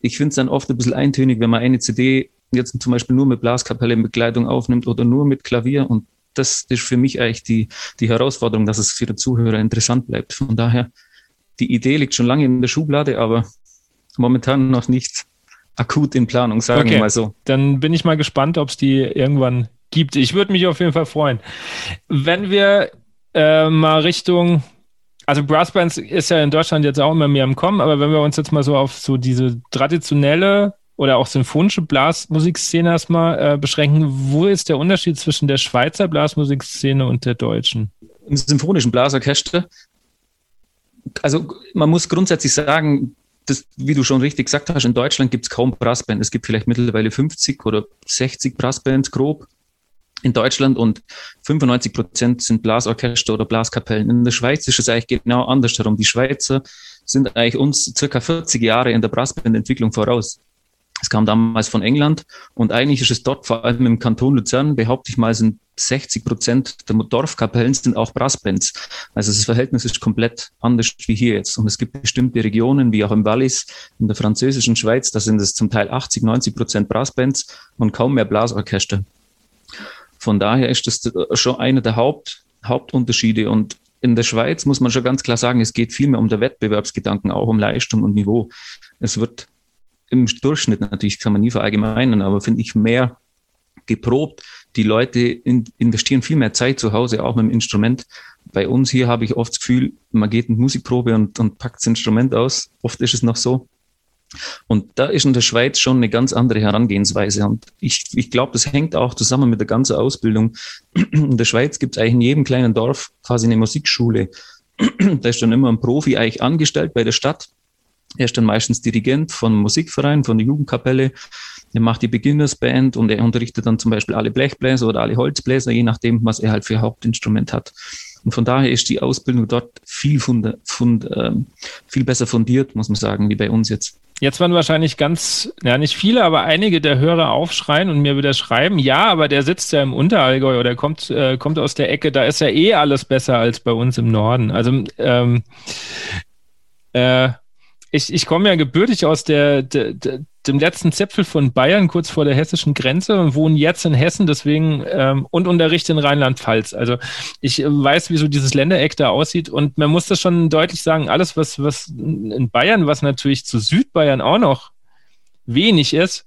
Ich finde es dann oft ein bisschen eintönig, wenn man eine CD jetzt zum Beispiel nur mit Blaskapelle in Begleitung aufnimmt oder nur mit Klavier. Und das ist für mich eigentlich die, die Herausforderung, dass es für den Zuhörer interessant bleibt. Von daher, die Idee liegt schon lange in der Schublade, aber momentan noch nicht akut in Planung, sagen okay. wir mal so. Dann bin ich mal gespannt, ob es die irgendwann gibt. Ich würde mich auf jeden Fall freuen. Wenn wir äh, mal Richtung also Brassbands ist ja in Deutschland jetzt auch immer mehr im Kommen, aber wenn wir uns jetzt mal so auf so diese traditionelle oder auch symphonische Blasmusikszene erstmal äh, beschränken, wo ist der Unterschied zwischen der Schweizer Blasmusikszene und der deutschen? Im symphonischen Blasorchester, also man muss grundsätzlich sagen, das, wie du schon richtig gesagt hast, in Deutschland gibt es kaum Brassbands. Es gibt vielleicht mittlerweile 50 oder 60 Brassbands grob in Deutschland und 95 Prozent sind Blasorchester oder Blaskapellen. In der Schweiz ist es eigentlich genau andersherum. Die Schweizer sind eigentlich uns circa 40 Jahre in der Brassbandentwicklung voraus. Es kam damals von England und eigentlich ist es dort, vor allem im Kanton Luzern, behaupte ich mal, sind 60 Prozent der Dorfkapellen sind auch Brassbands. Also das Verhältnis ist komplett anders wie hier jetzt. Und es gibt bestimmte Regionen, wie auch im Wallis, in der französischen Schweiz, da sind es zum Teil 80, 90 Prozent Brassbands und kaum mehr Blasorchester. Von daher ist das schon einer der Haupt, Hauptunterschiede. Und in der Schweiz muss man schon ganz klar sagen, es geht viel mehr um den Wettbewerbsgedanken, auch um Leistung und Niveau. Es wird im Durchschnitt natürlich, kann man nie verallgemeinern, aber finde ich mehr geprobt. Die Leute in, investieren viel mehr Zeit zu Hause, auch mit dem Instrument. Bei uns hier habe ich oft das Gefühl, man geht in Musikprobe und, und packt das Instrument aus. Oft ist es noch so. Und da ist in der Schweiz schon eine ganz andere Herangehensweise. Und ich, ich glaube, das hängt auch zusammen mit der ganzen Ausbildung. In der Schweiz gibt es eigentlich in jedem kleinen Dorf quasi eine Musikschule. da ist dann immer ein Profi eigentlich angestellt bei der Stadt. Er ist dann meistens Dirigent von Musikverein, von der Jugendkapelle. Er macht die Beginnersband und er unterrichtet dann zum Beispiel alle Blechbläser oder alle Holzbläser, je nachdem, was er halt für Hauptinstrument hat. Und von daher ist die Ausbildung dort viel, fund, fund, äh, viel besser fundiert, muss man sagen, wie bei uns jetzt. Jetzt werden wahrscheinlich ganz, ja nicht viele, aber einige der Hörer aufschreien und mir wieder schreiben, ja, aber der sitzt ja im Unterallgäu oder kommt, äh, kommt aus der Ecke, da ist ja eh alles besser als bei uns im Norden. Also ähm, äh, ich, ich komme ja gebürtig aus der, der, der, dem letzten Zipfel von Bayern, kurz vor der hessischen Grenze und wohne jetzt in Hessen, deswegen ähm, und unterrichte in Rheinland-Pfalz. Also ich äh, weiß, wie so dieses Ländereck da aussieht und man muss das schon deutlich sagen, alles, was, was in Bayern, was natürlich zu Südbayern auch noch wenig ist,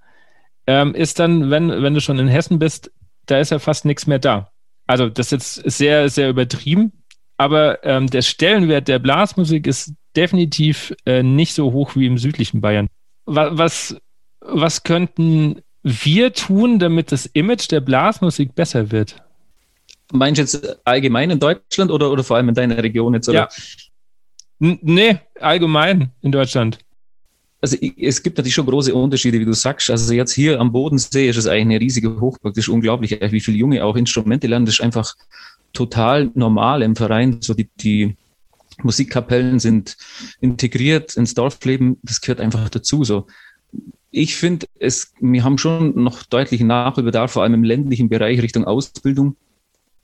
ähm, ist dann, wenn, wenn du schon in Hessen bist, da ist ja fast nichts mehr da. Also das ist jetzt sehr, sehr übertrieben, aber ähm, der Stellenwert der Blasmusik ist definitiv äh, nicht so hoch wie im südlichen Bayern. Was, was, könnten wir tun, damit das Image der Blasmusik besser wird? Meinst du jetzt allgemein in Deutschland oder, oder vor allem in deiner Region jetzt? Oder? Ja. N nee, allgemein in Deutschland. Also es gibt natürlich schon große Unterschiede, wie du sagst. Also jetzt hier am Bodensee ist es eigentlich eine riesige Hochburg. Das ist unglaublich, wie viele Junge auch Instrumente lernen. Das ist einfach total normal im Verein. So die, die Musikkapellen sind integriert ins Dorfleben. Das gehört einfach dazu. So ich finde, es, wir haben schon noch deutlichen Nachholbedarf, vor allem im ländlichen Bereich Richtung Ausbildung.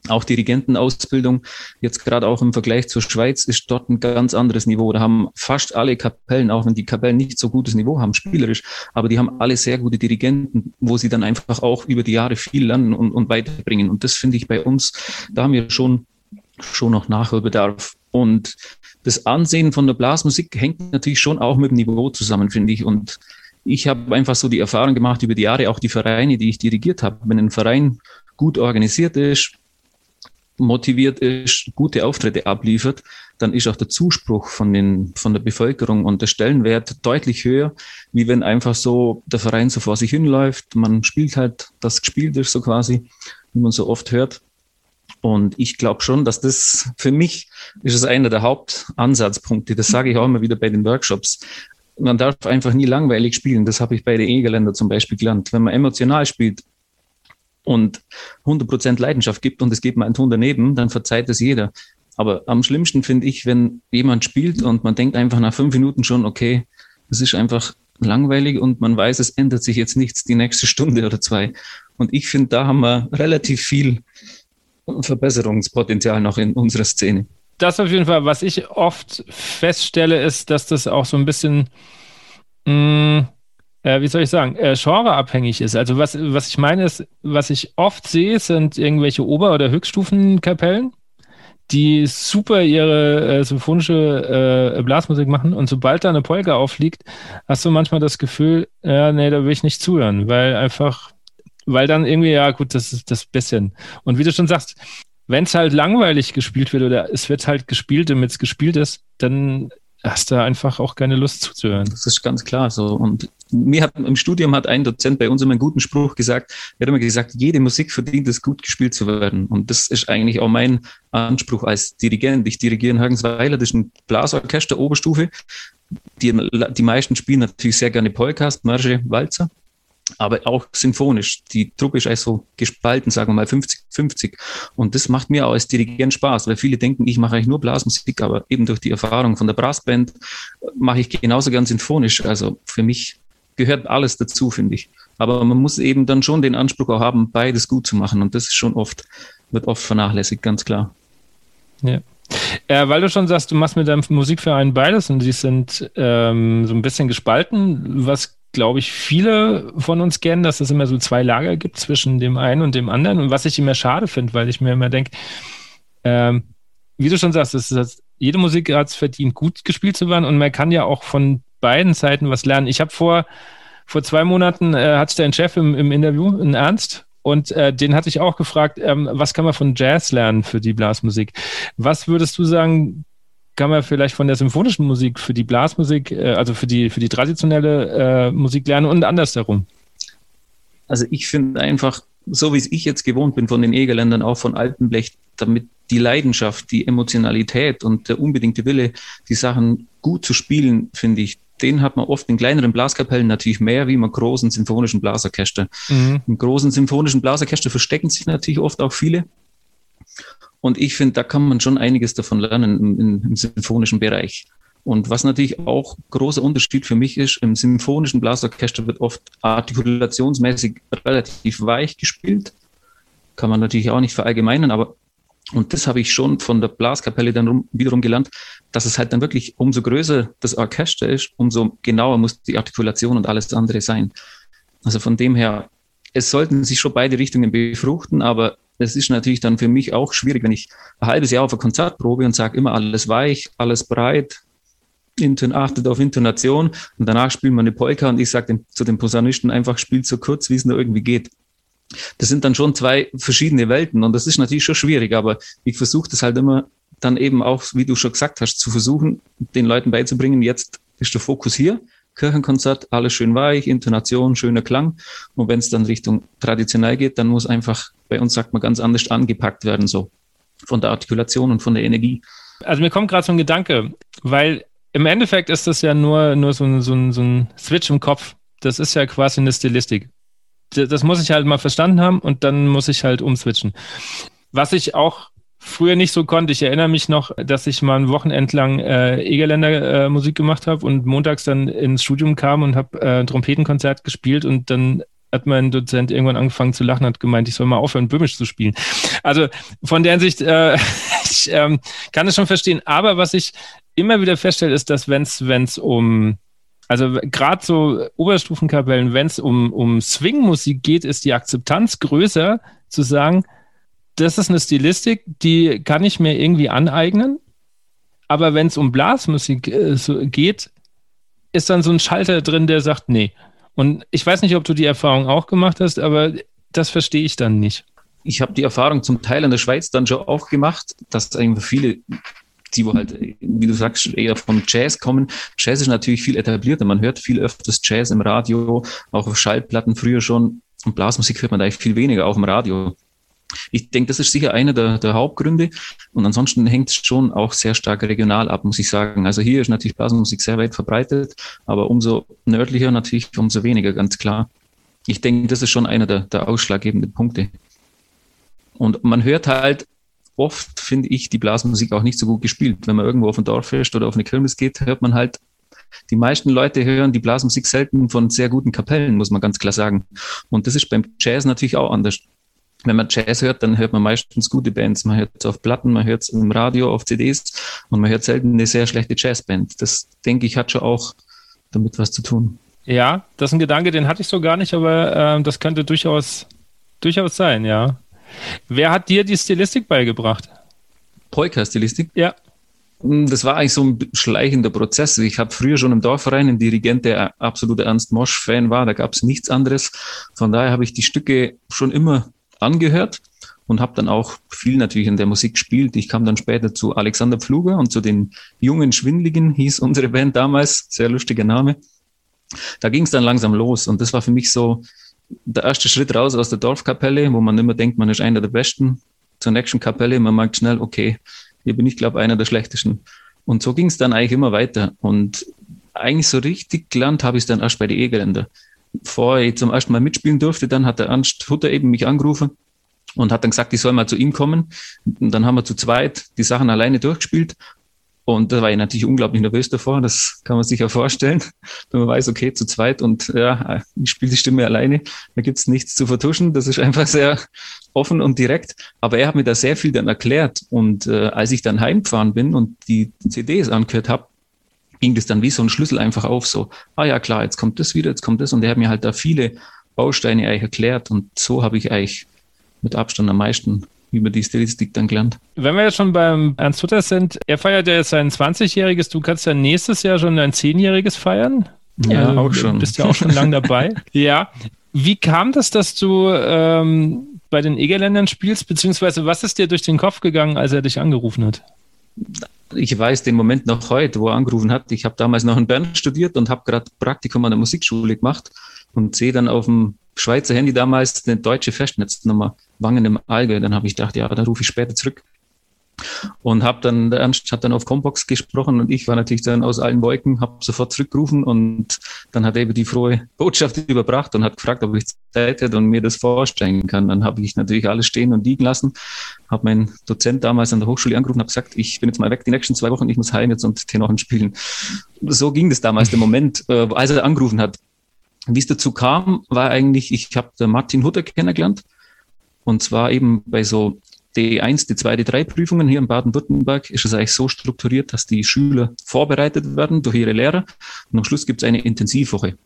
Auch Dirigentenausbildung, jetzt gerade auch im Vergleich zur Schweiz, ist dort ein ganz anderes Niveau. Da haben fast alle Kapellen, auch wenn die Kapellen nicht so gutes Niveau haben, spielerisch, aber die haben alle sehr gute Dirigenten, wo sie dann einfach auch über die Jahre viel lernen und, und weiterbringen. Und das finde ich bei uns, da haben wir schon, schon noch Nachholbedarf. Und das Ansehen von der Blasmusik hängt natürlich schon auch mit dem Niveau zusammen, finde ich. Und ich habe einfach so die Erfahrung gemacht über die Jahre, auch die Vereine, die ich dirigiert habe. Wenn ein Verein gut organisiert ist, motiviert ist, gute Auftritte abliefert, dann ist auch der Zuspruch von, den, von der Bevölkerung und der Stellenwert deutlich höher, wie wenn einfach so der Verein so vor sich hinläuft. Man spielt halt, das gespielt ist so quasi, wie man so oft hört. Und ich glaube schon, dass das für mich ist es einer der Hauptansatzpunkte. Das sage ich auch immer wieder bei den Workshops. Man darf einfach nie langweilig spielen. Das habe ich bei den Egerländer zum Beispiel gelernt. Wenn man emotional spielt, und 100% Leidenschaft gibt und es geht mal ein Ton daneben, dann verzeiht es jeder. Aber am schlimmsten finde ich, wenn jemand spielt und man denkt einfach nach fünf Minuten schon, okay, es ist einfach langweilig und man weiß, es ändert sich jetzt nichts die nächste Stunde oder zwei. Und ich finde, da haben wir relativ viel Verbesserungspotenzial noch in unserer Szene. Das auf jeden Fall, was ich oft feststelle, ist, dass das auch so ein bisschen mh, mm, äh, wie soll ich sagen, äh, genreabhängig ist. Also was, was ich meine ist, was ich oft sehe, sind irgendwelche Ober- oder Höchststufenkapellen, die super ihre äh, symphonische äh, Blasmusik machen und sobald da eine Polka aufliegt, hast du manchmal das Gefühl, ja, nee, da will ich nicht zuhören, weil einfach, weil dann irgendwie, ja gut, das ist das bisschen. Und wie du schon sagst, wenn es halt langweilig gespielt wird oder es wird halt gespielt, damit es gespielt ist, dann hast du einfach auch keine Lust zuzuhören. Das ist ganz klar so. Und mir hat im Studium hat ein Dozent bei uns immer einen guten Spruch gesagt. Er hat immer gesagt, jede Musik verdient es, gut gespielt zu werden. Und das ist eigentlich auch mein Anspruch als Dirigent. Ich dirigiere in Hagensweiler, das ist ein Blasorchester Oberstufe. Die, die meisten spielen natürlich sehr gerne Polkas, Marsche, Walzer aber auch sinfonisch. Die Truppe ist also gespalten, sagen wir mal 50-50. Und das macht mir auch als Dirigent Spaß, weil viele denken, ich mache eigentlich nur Blasmusik, aber eben durch die Erfahrung von der Brassband mache ich genauso gern sinfonisch. Also für mich gehört alles dazu, finde ich. Aber man muss eben dann schon den Anspruch auch haben, beides gut zu machen. Und das ist schon oft, wird oft vernachlässigt, ganz klar. Ja. Äh, weil du schon sagst, du machst mit deinem Musikverein beides und die sind ähm, so ein bisschen gespalten. Was glaube ich, viele von uns kennen, dass es immer so zwei Lager gibt zwischen dem einen und dem anderen. Und was ich immer schade finde, weil ich mir immer denke, ähm, wie du schon sagst, das ist, jede Musik hat es verdient, gut gespielt zu werden und man kann ja auch von beiden Seiten was lernen. Ich habe vor, vor zwei Monaten, äh, hatte ich da einen Chef im, im Interview, einen Ernst, und äh, den hatte ich auch gefragt, ähm, was kann man von Jazz lernen für die Blasmusik? Was würdest du sagen, kann man vielleicht von der symphonischen Musik für die Blasmusik, äh, also für die, für die traditionelle äh, Musik lernen und andersherum? Also ich finde einfach, so wie es ich jetzt gewohnt bin von den Egerländern, auch von Altenblech, damit die Leidenschaft, die Emotionalität und der unbedingte Wille, die Sachen gut zu spielen, finde ich, den hat man oft in kleineren Blaskapellen natürlich mehr, wie im großen symphonischen Blasorchester. Mhm. Im großen symphonischen Blasorchester verstecken sich natürlich oft auch viele. Und ich finde, da kann man schon einiges davon lernen im, im, im symphonischen Bereich. Und was natürlich auch großer Unterschied für mich ist, im symphonischen Blasorchester wird oft artikulationsmäßig relativ weich gespielt. Kann man natürlich auch nicht verallgemeinern, aber und das habe ich schon von der Blaskapelle dann rum, wiederum gelernt, dass es halt dann wirklich, umso größer das Orchester ist, umso genauer muss die Artikulation und alles andere sein. Also von dem her, es sollten sich schon beide Richtungen befruchten, aber es ist natürlich dann für mich auch schwierig, wenn ich ein halbes Jahr auf eine Konzertprobe und sage immer alles weich, alles breit, achtet auf Intonation und danach spielen wir eine Polka und ich sage zu dem Posaunisten einfach, spielt so kurz, wie es nur irgendwie geht. Das sind dann schon zwei verschiedene Welten und das ist natürlich schon schwierig, aber ich versuche das halt immer dann eben auch, wie du schon gesagt hast, zu versuchen, den Leuten beizubringen, jetzt ist der Fokus hier Kirchenkonzert, alles schön weich, Intonation, schöner Klang. Und wenn es dann Richtung traditionell geht, dann muss einfach, bei uns sagt man ganz anders, angepackt werden, so von der Artikulation und von der Energie. Also mir kommt gerade so ein Gedanke, weil im Endeffekt ist das ja nur, nur so, ein, so, ein, so ein Switch im Kopf. Das ist ja quasi eine Stilistik. Das muss ich halt mal verstanden haben und dann muss ich halt umswitchen. Was ich auch früher nicht so konnte. Ich erinnere mich noch, dass ich mal ein Wochenende lang äh, Egerländer äh, Musik gemacht habe und montags dann ins Studium kam und habe äh, ein Trompetenkonzert gespielt und dann hat mein Dozent irgendwann angefangen zu lachen, hat gemeint, ich soll mal aufhören, Böhmisch zu spielen. Also von der Hinsicht, äh, ich ähm, kann es schon verstehen. Aber was ich immer wieder feststelle, ist, dass wenn es um also gerade so Oberstufenkapellen, wenn es um, um Swing-Musik geht, ist die Akzeptanz größer zu sagen, das ist eine Stilistik, die kann ich mir irgendwie aneignen. Aber wenn es um Blasmusik äh, geht, ist dann so ein Schalter drin, der sagt, nee. Und ich weiß nicht, ob du die Erfahrung auch gemacht hast, aber das verstehe ich dann nicht. ich habe die Erfahrung zum Teil in der Schweiz dann schon auch gemacht, dass einfach viele die wo halt, wie du sagst, eher vom Jazz kommen. Jazz ist natürlich viel etablierter. Man hört viel öfters Jazz im Radio, auch auf Schallplatten früher schon. Und Blasmusik hört man da eigentlich viel weniger, auch im Radio. Ich denke, das ist sicher einer der, der Hauptgründe. Und ansonsten hängt es schon auch sehr stark regional ab, muss ich sagen. Also hier ist natürlich Blasmusik sehr weit verbreitet, aber umso nördlicher natürlich umso weniger, ganz klar. Ich denke, das ist schon einer der, der ausschlaggebenden Punkte. Und man hört halt oft, finde ich, die Blasmusik auch nicht so gut gespielt. Wenn man irgendwo auf ein Dorffest oder auf eine Kirmes geht, hört man halt, die meisten Leute hören die Blasmusik selten von sehr guten Kapellen, muss man ganz klar sagen. Und das ist beim Jazz natürlich auch anders. Wenn man Jazz hört, dann hört man meistens gute Bands. Man hört es auf Platten, man hört es im Radio, auf CDs und man hört selten eine sehr schlechte Jazzband. Das, denke ich, hat schon auch damit was zu tun. Ja, das ist ein Gedanke, den hatte ich so gar nicht, aber äh, das könnte durchaus, durchaus sein, ja. Wer hat dir die Stilistik beigebracht? Polka-Stilistik? Ja. Hm, das war eigentlich so ein schleichender Prozess. Ich habe früher schon im Dorfverein einen Dirigent, der absoluter Ernst Mosch-Fan war. Da gab es nichts anderes. Von daher habe ich die Stücke schon immer angehört und habe dann auch viel natürlich in der Musik gespielt. Ich kam dann später zu Alexander Pfluger und zu den jungen Schwindligen, hieß unsere Band damals. Sehr lustiger Name. Da ging es dann langsam los und das war für mich so der erste Schritt raus aus der Dorfkapelle, wo man immer denkt, man ist einer der Besten, zur nächsten Kapelle. Man merkt schnell, okay, hier bin ich, glaube einer der Schlechtesten. Und so ging es dann eigentlich immer weiter. Und eigentlich so richtig gelernt habe ich es dann erst bei den E-Geländer. Bevor ich zum ersten Mal mitspielen durfte, dann hat der Ernst Hutter eben mich angerufen und hat dann gesagt, ich soll mal zu ihm kommen. Und dann haben wir zu zweit die Sachen alleine durchgespielt. Und da war ich natürlich unglaublich nervös davor, das kann man sich ja vorstellen, wenn man weiß, okay, zu zweit und ja, ich spiele die Stimme alleine, da gibt's nichts zu vertuschen, das ist einfach sehr offen und direkt. Aber er hat mir da sehr viel dann erklärt und äh, als ich dann heimgefahren bin und die CDs angehört habe, ging das dann wie so ein Schlüssel einfach auf, so, ah ja klar, jetzt kommt das wieder, jetzt kommt das und er hat mir halt da viele Bausteine eigentlich erklärt und so habe ich eigentlich mit Abstand am meisten über die Stilistik dann gelernt. Wenn wir jetzt schon beim Ernst Hutter sind, er feiert ja jetzt sein 20-jähriges, du kannst ja nächstes Jahr schon dein 10-jähriges feiern. Ja, also, auch schon. Du bist ja auch schon lange dabei. ja. Wie kam das, dass du ähm, bei den Egerländern spielst, beziehungsweise was ist dir durch den Kopf gegangen, als er dich angerufen hat? Ich weiß den Moment noch heute, wo er angerufen hat. Ich habe damals noch in Bern studiert und habe gerade Praktikum an der Musikschule gemacht und sehe dann auf dem Schweizer Handy damals eine deutsche Festnetznummer, Wangen im Allgäu. Dann habe ich gedacht, ja, da rufe ich später zurück. Und habe dann, der Ernst hat dann auf Combox gesprochen und ich war natürlich dann aus allen Wolken, habe sofort zurückgerufen und dann hat er eben die frohe Botschaft überbracht und hat gefragt, ob ich Zeit hätte und mir das vorstellen kann. Dann habe ich natürlich alles stehen und liegen lassen, habe meinen Dozent damals an der Hochschule angerufen, habe gesagt, ich bin jetzt mal weg die nächsten zwei Wochen, ich muss heim jetzt und Tenoren spielen. So ging das damals, der Moment, äh, als er angerufen hat. Wie es dazu kam, war eigentlich, ich habe Martin Hutter kennengelernt. Und zwar eben bei so D1, D2, D3 Prüfungen hier in Baden-Württemberg ist es eigentlich so strukturiert, dass die Schüler vorbereitet werden durch ihre Lehrer. Und am Schluss gibt es eine Intensivwoche.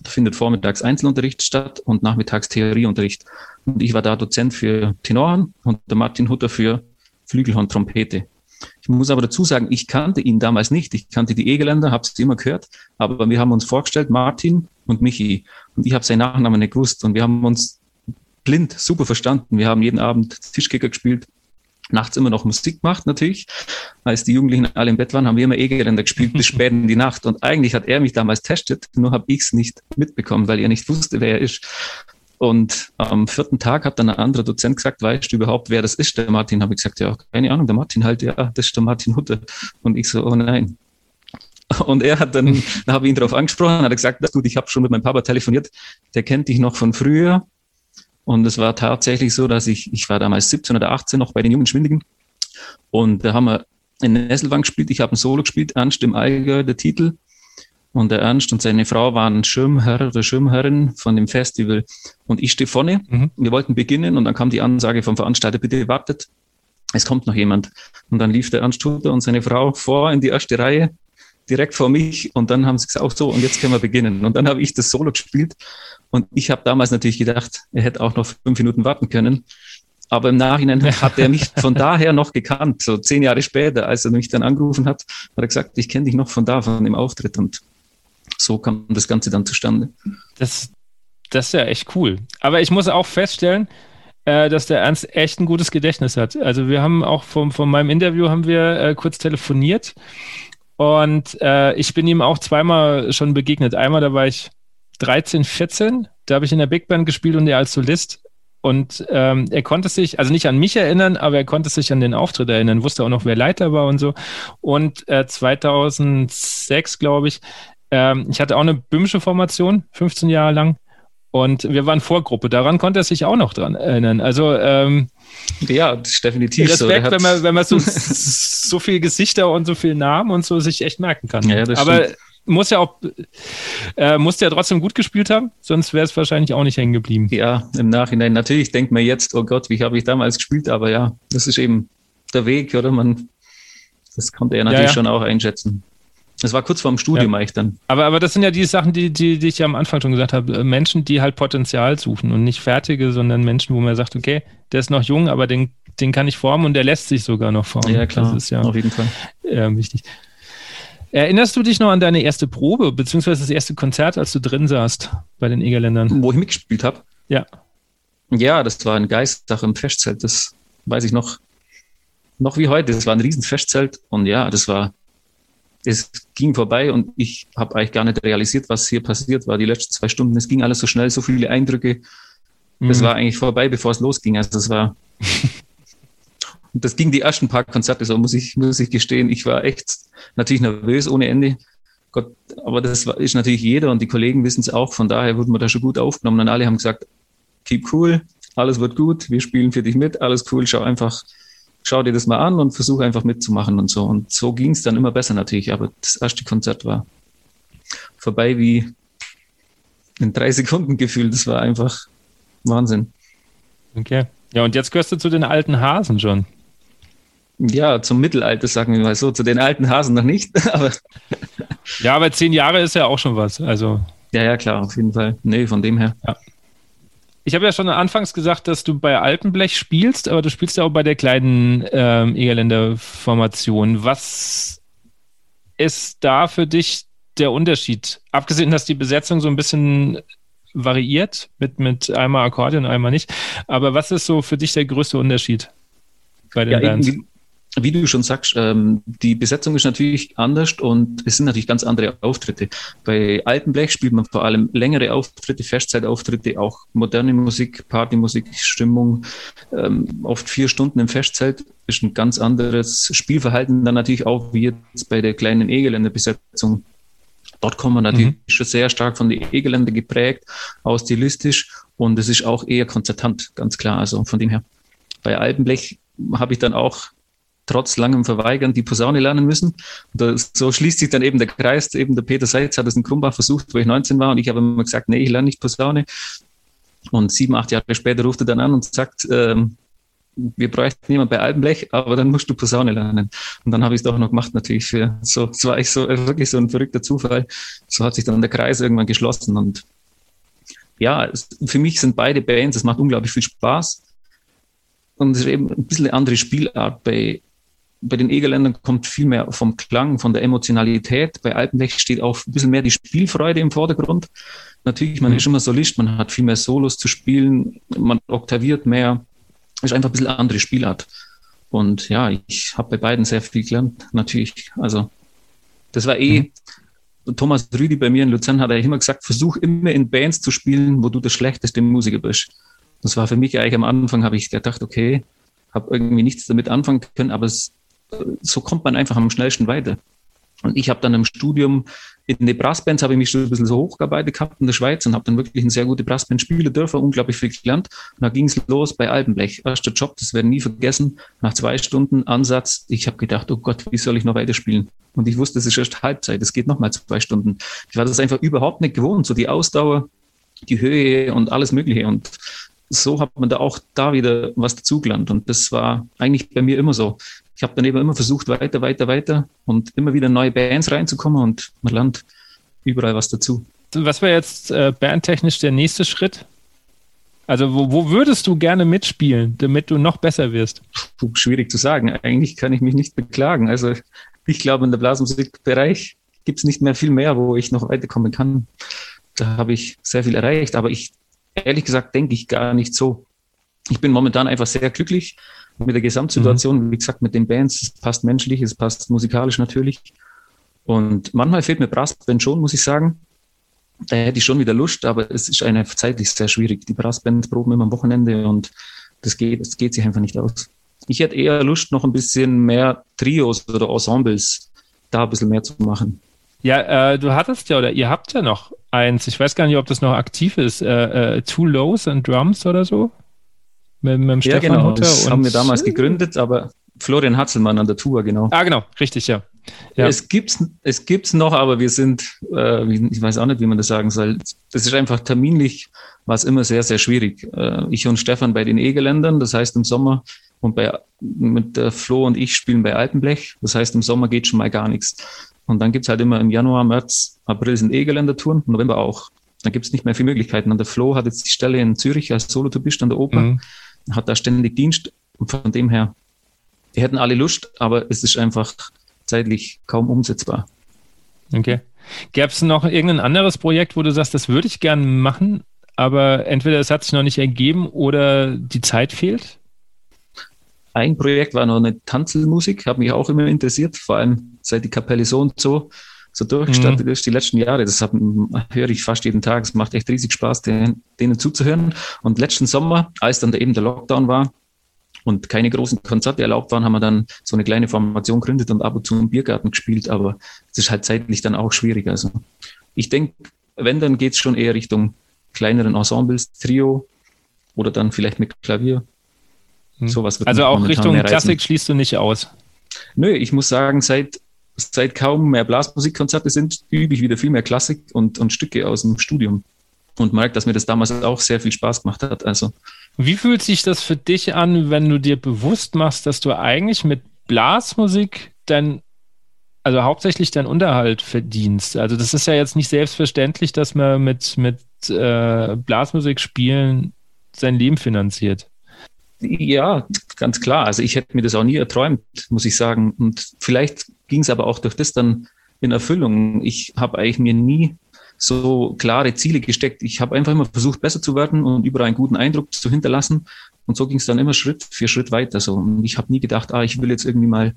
Da findet vormittags Einzelunterricht statt und nachmittags Theorieunterricht. Und ich war da Dozent für Tenorhorn und der Martin Hutter für Flügelhorn Trompete. Ich muss aber dazu sagen, ich kannte ihn damals nicht. Ich kannte die Egeländer, habe es immer gehört, aber wir haben uns vorgestellt, Martin und Michi. Und ich habe seinen Nachnamen nicht gewusst. Und wir haben uns blind super verstanden. Wir haben jeden Abend Tischkicker gespielt, nachts immer noch Musik gemacht natürlich. Als die Jugendlichen alle im Bett waren, haben wir immer E-Geländer gespielt bis spät in die Nacht. Und eigentlich hat er mich damals testet, nur habe ich es nicht mitbekommen, weil er nicht wusste, wer er ist. Und am vierten Tag hat dann ein anderer Dozent gesagt, weißt du überhaupt, wer das ist, der Martin? Habe ich gesagt, ja, keine Ahnung, der Martin halt, ja, das ist der Martin Hutter. Und ich so, oh nein. Und er hat dann, da habe ich ihn darauf angesprochen, hat gesagt, gut, ich habe schon mit meinem Papa telefoniert, der kennt dich noch von früher. Und es war tatsächlich so, dass ich, ich war damals 17 oder 18 noch bei den jungen Schwindigen. Und da haben wir in Nesselwang gespielt, ich habe ein Solo gespielt, Ernst im Allgäu, der Titel. Und der Ernst und seine Frau waren Schirmherr oder Schirmherrin von dem Festival. Und ich stehe vorne. Mhm. Wir wollten beginnen und dann kam die Ansage vom Veranstalter, bitte wartet, es kommt noch jemand. Und dann lief der Ernst Hutter und seine Frau vor in die erste Reihe, direkt vor mich. Und dann haben sie gesagt, auch so, und jetzt können wir beginnen. Und dann habe ich das Solo gespielt. Und ich habe damals natürlich gedacht, er hätte auch noch fünf Minuten warten können. Aber im Nachhinein hat er mich von daher noch gekannt. So zehn Jahre später, als er mich dann angerufen hat, hat er gesagt, ich kenne dich noch von da, von dem Auftritt. Und so kam das Ganze dann zustande. Das, das ist ja echt cool. Aber ich muss auch feststellen, äh, dass der Ernst echt ein gutes Gedächtnis hat. Also wir haben auch vom, von meinem Interview haben wir äh, kurz telefoniert und äh, ich bin ihm auch zweimal schon begegnet. Einmal, da war ich 13, 14, da habe ich in der Big Band gespielt und er als Solist. Und ähm, er konnte sich, also nicht an mich erinnern, aber er konnte sich an den Auftritt erinnern, wusste auch noch, wer Leiter war und so. Und äh, 2006, glaube ich, ähm, ich hatte auch eine böhmische Formation, 15 Jahre lang. Und wir waren Vorgruppe. Daran konnte er sich auch noch dran erinnern. Also ähm, ja, das ist definitiv Respekt, so. wenn man, wenn man so, so viele Gesichter und so viele Namen und so sich echt merken kann. Ja, das Aber stimmt. muss ja auch, äh, musste ja trotzdem gut gespielt haben, sonst wäre es wahrscheinlich auch nicht hängen geblieben. Ja, im Nachhinein. Natürlich denkt man jetzt, oh Gott, wie habe ich damals gespielt, aber ja, das ist eben der Weg, oder? Man, das konnte er natürlich ja, ja. schon auch einschätzen. Das war kurz vorm Studium ja. eigentlich dann. Aber, aber das sind ja die Sachen, die, die, die ich ja am Anfang schon gesagt habe. Menschen, die halt Potenzial suchen und nicht fertige, sondern Menschen, wo man sagt, okay, der ist noch jung, aber den, den kann ich formen und der lässt sich sogar noch formen. Ja, klar. Das ist ja auf jeden Fall äh, wichtig. Erinnerst du dich noch an deine erste Probe, beziehungsweise das erste Konzert, als du drin saßt bei den Egerländern? Wo ich mitgespielt habe? Ja. Ja, das war ein Geistdach im Festzelt. Das weiß ich noch, noch wie heute. Das war ein Riesenfestzelt und ja, das war es ging vorbei und ich habe eigentlich gar nicht realisiert, was hier passiert war die letzten zwei Stunden. Es ging alles so schnell, so viele Eindrücke. Mhm. Das war eigentlich vorbei, bevor es losging. Also das war, das ging die ersten paar Konzerte so, muss ich, muss ich gestehen. Ich war echt natürlich nervös ohne Ende. Gott, aber das war, ist natürlich jeder und die Kollegen wissen es auch. Von daher wurden wir da schon gut aufgenommen und alle haben gesagt, keep cool, alles wird gut, wir spielen für dich mit, alles cool, schau einfach, schau dir das mal an und versuche einfach mitzumachen und so. Und so ging es dann immer besser natürlich, aber das erste Konzert war vorbei wie in drei Sekunden gefühlt. Das war einfach Wahnsinn. Okay. Ja, und jetzt gehörst du zu den alten Hasen schon. Ja, zum Mittelalter, sagen wir mal so. Zu den alten Hasen noch nicht, aber. ja, aber zehn Jahre ist ja auch schon was. Also. Ja, ja, klar, auf jeden Fall. Nee, von dem her. Ja. Ich habe ja schon anfangs gesagt, dass du bei Alpenblech spielst, aber du spielst ja auch bei der kleinen ähm, Egerländer Formation. Was ist da für dich der Unterschied? Abgesehen, dass die Besetzung so ein bisschen variiert, mit, mit einmal Akkordeon, einmal nicht. Aber was ist so für dich der größte Unterschied bei den ja, Bands? Wie du schon sagst, ähm, die Besetzung ist natürlich anders und es sind natürlich ganz andere Auftritte. Bei Altenblech spielt man vor allem längere Auftritte, Festzeitauftritte, auch moderne Musik, Partymusik, Stimmung, ähm, oft vier Stunden im Festzelt ist ein ganz anderes Spielverhalten dann natürlich auch wie jetzt bei der kleinen Egeländer-Besetzung. Dort kommt man natürlich mhm. schon sehr stark von den Egeländer geprägt, auch stilistisch und es ist auch eher konzertant, ganz klar. Also von dem her. Bei Alpenblech habe ich dann auch trotz langem Verweigern die Posaune lernen müssen. Da, so schließt sich dann eben der Kreis. Eben der Peter Seitz hat es in Krumbach versucht, wo ich 19 war und ich habe immer gesagt, nee, ich lerne nicht Posaune. Und sieben, acht Jahre später ruft er dann an und sagt, ähm, wir bräuchten jemanden bei Albenblech, aber dann musst du Posaune lernen. Und dann habe ich es doch noch gemacht, natürlich. Für, so, es war ich so, wirklich so ein verrückter Zufall. So hat sich dann der Kreis irgendwann geschlossen. Und ja, es, für mich sind beide Bands, es macht unglaublich viel Spaß. Und es ist eben ein bisschen eine andere Spielart. Bei bei den Egerländern kommt viel mehr vom Klang, von der Emotionalität. Bei Alpenblech steht auch ein bisschen mehr die Spielfreude im Vordergrund. Natürlich, man mhm. ist immer Solist, man hat viel mehr Solos zu spielen, man oktaviert mehr. Ist einfach ein bisschen andere Spielart. Und ja, ich habe bei beiden sehr viel gelernt, natürlich. Also, das war eh, mhm. Thomas Rüdi bei mir in Luzern hat er immer gesagt, versuch immer in Bands zu spielen, wo du der schlechteste Musiker bist. Das war für mich eigentlich am Anfang, habe ich gedacht, okay, habe irgendwie nichts damit anfangen können, aber es so kommt man einfach am schnellsten weiter. Und ich habe dann im Studium in den Brassbands habe ich mich schon ein bisschen so hochgearbeitet gehabt in der Schweiz und habe dann wirklich eine sehr gute Brassband spielen dürfen, unglaublich viel gelernt. Und da ging es los bei Albenblech. Erster Job, das werden nie vergessen. Nach zwei Stunden Ansatz, ich habe gedacht, oh Gott, wie soll ich noch weiterspielen? Und ich wusste, es ist erst Halbzeit, es geht nochmal zwei Stunden. Ich war das einfach überhaupt nicht gewohnt, so die Ausdauer, die Höhe und alles Mögliche. Und so hat man da auch da wieder was dazugelernt. Und das war eigentlich bei mir immer so ich habe dann eben immer versucht, weiter, weiter, weiter und immer wieder neue Bands reinzukommen und man lernt überall was dazu. Was wäre jetzt äh, bandtechnisch der nächste Schritt? Also wo, wo, würdest du gerne mitspielen, damit du noch besser wirst? Puh, schwierig zu sagen. Eigentlich kann ich mich nicht beklagen. Also ich glaube, in der Blasmusikbereich gibt es nicht mehr viel mehr, wo ich noch weiterkommen kann. Da habe ich sehr viel erreicht. Aber ich, ehrlich gesagt, denke ich gar nicht so. ich bin momentan einfach sehr glücklich mit der Gesamtsituation. Mhm. Wie gesagt, mit den Bands, es passt menschlich, es passt musikalisch natürlich. Und manchmal fehlt mir Brassband schon, muss ich sagen. Da hätte ich schon wieder Lust, aber es ist eine zeitlich sehr schwierig. Die Brassband proben immer am Wochenende und das geht, das geht sich einfach nicht aus. Ich hätte eher Lust, noch ein bisschen mehr Trios oder Ensembles da ein bisschen mehr zu machen. Ja, äh, du hattest ja oder ihr habt ja noch eins. Ich weiß gar nicht, ob das noch aktiv ist. Äh, äh, Two Lows and Drums oder so? Mit, mit dem ja, Stefan genau. Hutter das haben wir damals gegründet, aber Florian Hatzelmann an der Tour, genau. Ah, genau, richtig, ja. ja. Es gibt's, es gibt's noch, aber wir sind, äh, ich weiß auch nicht, wie man das sagen soll. Das ist einfach terminlich, war es immer sehr, sehr schwierig. Äh, ich und Stefan bei den E-Geländern, das heißt im Sommer, und bei, mit der Flo und ich spielen bei Alpenblech, das heißt im Sommer geht schon mal gar nichts. Und dann gibt's halt immer im Januar, März, April sind E-Geländertouren, November auch. Dann gibt's nicht mehr viele Möglichkeiten. Und der Flo hat jetzt die Stelle in Zürich als Solotourist an der Oper, mhm. Hat da ständig Dienst und von dem her, die hätten alle Lust, aber es ist einfach zeitlich kaum umsetzbar. Okay. Gäbe es noch irgendein anderes Projekt, wo du sagst, das würde ich gerne machen, aber entweder es hat sich noch nicht ergeben oder die Zeit fehlt? Ein Projekt war noch eine Tanzelmusik, hat mich auch immer interessiert, vor allem seit die Kapelle so und so so durchgestartet mhm. ist die letzten Jahre. Das hab, höre ich fast jeden Tag. Es macht echt riesig Spaß, denen, denen zuzuhören. Und letzten Sommer, als dann eben der Lockdown war und keine großen Konzerte erlaubt waren, haben wir dann so eine kleine Formation gegründet und ab und zu im Biergarten gespielt. Aber es ist halt zeitlich dann auch schwierig. Also ich denke, wenn, dann geht es schon eher Richtung kleineren Ensembles, Trio oder dann vielleicht mit Klavier. Mhm. Sowas wird also auch Richtung Klassik schließt du nicht aus? Nö, ich muss sagen, seit, seit kaum mehr Blasmusikkonzerte sind, übe ich wieder viel mehr Klassik und, und Stücke aus dem Studium. Und merke, dass mir das damals auch sehr viel Spaß gemacht hat. Also. Wie fühlt sich das für dich an, wenn du dir bewusst machst, dass du eigentlich mit Blasmusik dein, also hauptsächlich deinen Unterhalt verdienst? Also das ist ja jetzt nicht selbstverständlich, dass man mit, mit äh, Blasmusik spielen sein Leben finanziert. Ja, ganz klar. Also ich hätte mir das auch nie erträumt, muss ich sagen. Und vielleicht ging es aber auch durch das dann in Erfüllung. Ich habe eigentlich mir nie so klare Ziele gesteckt. Ich habe einfach immer versucht, besser zu werden und überall einen guten Eindruck zu hinterlassen. Und so ging es dann immer Schritt für Schritt weiter. So. Und ich habe nie gedacht, ah, ich will jetzt irgendwie mal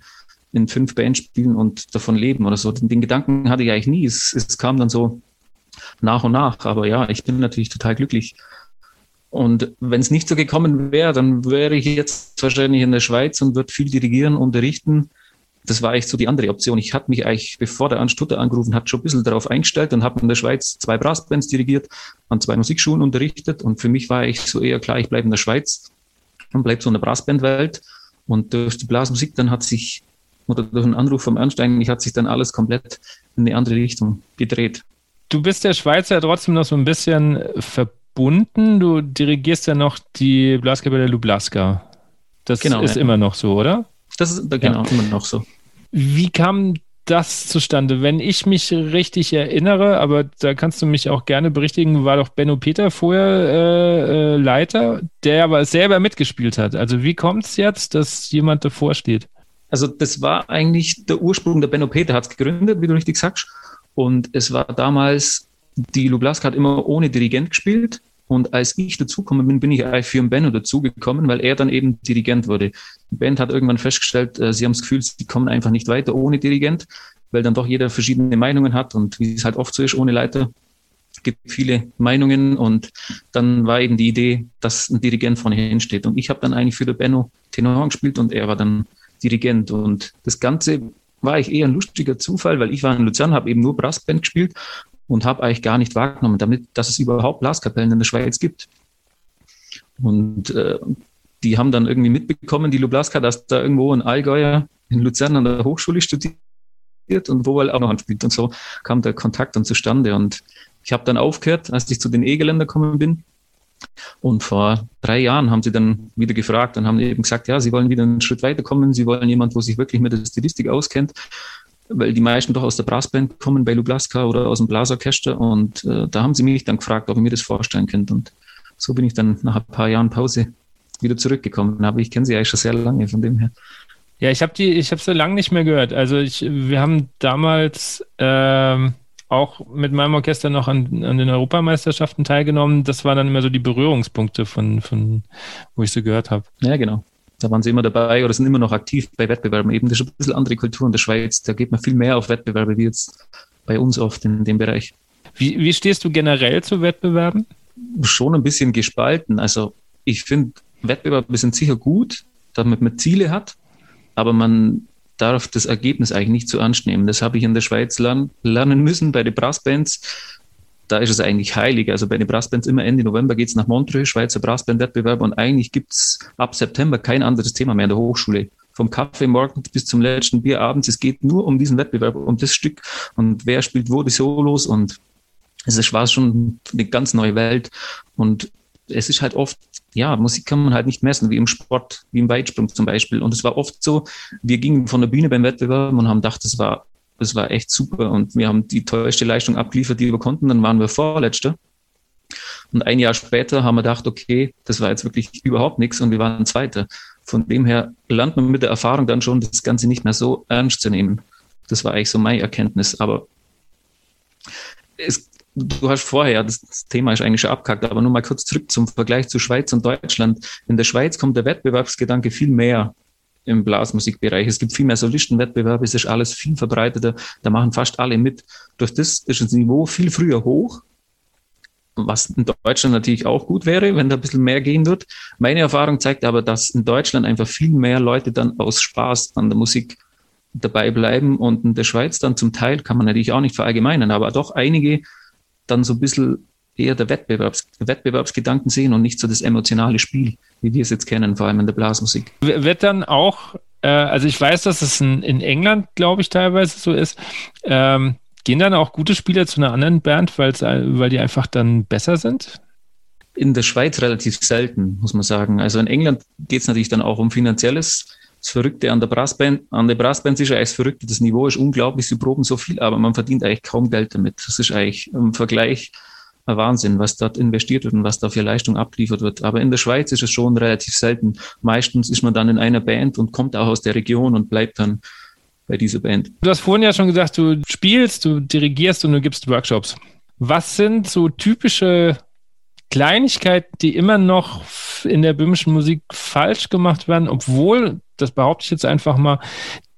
in fünf Bands spielen und davon leben oder so. Den, den Gedanken hatte ich eigentlich nie. Es, es kam dann so nach und nach. Aber ja, ich bin natürlich total glücklich, und wenn es nicht so gekommen wäre, dann wäre ich jetzt wahrscheinlich in der Schweiz und würde viel dirigieren, unterrichten. Das war eigentlich so die andere Option. Ich hatte mich eigentlich, bevor der Anstutter angerufen hat, schon ein bisschen darauf eingestellt und habe in der Schweiz zwei Brassbands dirigiert, an zwei Musikschulen unterrichtet. Und für mich war ich so eher klar, ich bleibe in der Schweiz und bleibe so in der Brassbandwelt. Und durch die Blasmusik dann hat sich, oder durch einen Anruf vom Ernst eigentlich hat sich dann alles komplett in eine andere Richtung gedreht. Du bist der Schweizer trotzdem noch so ein bisschen verbunden verbunden. Du dirigierst ja noch die Blaskapelle Lublaska. Das genau, ist ja. immer noch so, oder? Das ist genau ja. immer noch so. Wie kam das zustande? Wenn ich mich richtig erinnere, aber da kannst du mich auch gerne berichtigen, war doch Benno Peter vorher äh, äh, Leiter, der aber selber mitgespielt hat. Also wie kommt es jetzt, dass jemand davor steht? Also das war eigentlich der Ursprung, der Benno Peter hat es gegründet, wie du richtig sagst. Und es war damals die Lublaska hat immer ohne Dirigent gespielt. Und als ich dazugekommen bin, bin ich eigentlich für den Benno dazugekommen, weil er dann eben Dirigent wurde. Die Band hat irgendwann festgestellt, äh, sie haben das Gefühl, sie kommen einfach nicht weiter ohne Dirigent, weil dann doch jeder verschiedene Meinungen hat und wie es halt oft so ist, ohne Leiter gibt viele Meinungen und dann war eben die Idee, dass ein Dirigent vorne hinsteht. Und ich habe dann eigentlich für den Benno Tenor gespielt und er war dann Dirigent. Und das Ganze war ich eher ein lustiger Zufall, weil ich war in Luzern, habe eben nur Brassband gespielt und habe eigentlich gar nicht wahrgenommen, damit, dass es überhaupt Blaskapellen in der Schweiz gibt. Und äh, die haben dann irgendwie mitbekommen, die Lublaska, dass da irgendwo ein Allgäuer in Luzern an der Hochschule studiert und wo er auch noch anspielt. Und so kam der Kontakt dann zustande. Und ich habe dann aufgehört, als ich zu den E-Geländer gekommen bin. Und vor drei Jahren haben sie dann wieder gefragt und haben eben gesagt, ja, sie wollen wieder einen Schritt weiterkommen. Sie wollen jemand, wo sich wirklich mit der Stilistik auskennt weil die meisten doch aus der Brassband kommen bei Lublaska oder aus dem Blasorchester und äh, da haben sie mich dann gefragt, ob ich mir das vorstellen könnte und so bin ich dann nach ein paar Jahren Pause wieder zurückgekommen. Aber ich kenne sie eigentlich schon sehr lange von dem her. Ja, ich habe die, ich habe sie lange nicht mehr gehört. Also ich, wir haben damals ähm, auch mit meinem Orchester noch an, an den Europameisterschaften teilgenommen. Das waren dann immer so die Berührungspunkte von, von wo ich so gehört habe. Ja, genau. Da waren sie immer dabei oder sind immer noch aktiv bei Wettbewerben. Eben, das ist ein bisschen andere Kultur in der Schweiz. Da geht man viel mehr auf Wettbewerbe wie jetzt bei uns oft in dem Bereich. Wie, wie stehst du generell zu Wettbewerben? Schon ein bisschen gespalten. Also ich finde, Wettbewerbe sind sicher gut, damit man Ziele hat, aber man darf das Ergebnis eigentlich nicht zu ernst nehmen. Das habe ich in der Schweiz lernen müssen bei den Brassbands. Da ist es eigentlich heilig. Also bei den Brassbands immer Ende November geht es nach Montreux, Schweizer Brassbandwettbewerb und eigentlich gibt es ab September kein anderes Thema mehr in der Hochschule. Vom Kaffee morgens bis zum letzten Bier abends. Es geht nur um diesen Wettbewerb, um das Stück und wer spielt wo die Solos und es war schon eine ganz neue Welt und es ist halt oft ja, Musik kann man halt nicht messen, wie im Sport, wie im Weitsprung zum Beispiel. Und es war oft so, wir gingen von der Bühne beim Wettbewerb und haben gedacht, das war, das war echt super und wir haben die teuerste Leistung abgeliefert, die wir konnten, dann waren wir Vorletzter. Und ein Jahr später haben wir gedacht, okay, das war jetzt wirklich überhaupt nichts und wir waren Zweiter. Von dem her lernt man mit der Erfahrung dann schon, das Ganze nicht mehr so ernst zu nehmen. Das war eigentlich so meine Erkenntnis. Aber es du hast vorher, das Thema ist eigentlich schon abgehackt, aber nur mal kurz zurück zum Vergleich zu Schweiz und Deutschland. In der Schweiz kommt der Wettbewerbsgedanke viel mehr im Blasmusikbereich. Es gibt viel mehr Solistenwettbewerbe, es ist alles viel verbreiteter, da machen fast alle mit. Durch das ist das Niveau viel früher hoch, was in Deutschland natürlich auch gut wäre, wenn da ein bisschen mehr gehen wird. Meine Erfahrung zeigt aber, dass in Deutschland einfach viel mehr Leute dann aus Spaß an der Musik dabei bleiben und in der Schweiz dann zum Teil, kann man natürlich auch nicht verallgemeinern, aber doch einige dann so ein bisschen eher der Wettbewerbs Wettbewerbsgedanken sehen und nicht so das emotionale Spiel, wie wir es jetzt kennen, vor allem in der Blasmusik. Wird dann auch, äh, also ich weiß, dass es in, in England, glaube ich, teilweise so ist, ähm, gehen dann auch gute Spieler zu einer anderen Band, weil die einfach dann besser sind? In der Schweiz relativ selten, muss man sagen. Also in England geht es natürlich dann auch um finanzielles das Verrückte an der Brassband, an der Brassband ist ja eigentlich das Verrückte. Das Niveau ist unglaublich. Sie proben so viel, aber man verdient eigentlich kaum Geld damit. Das ist eigentlich im Vergleich ein Wahnsinn, was dort investiert wird und was da für Leistung abliefert wird. Aber in der Schweiz ist es schon relativ selten. Meistens ist man dann in einer Band und kommt auch aus der Region und bleibt dann bei dieser Band. Du hast vorhin ja schon gesagt, du spielst, du dirigierst und du gibst Workshops. Was sind so typische Kleinigkeiten, die immer noch in der böhmischen Musik falsch gemacht werden, obwohl, das behaupte ich jetzt einfach mal,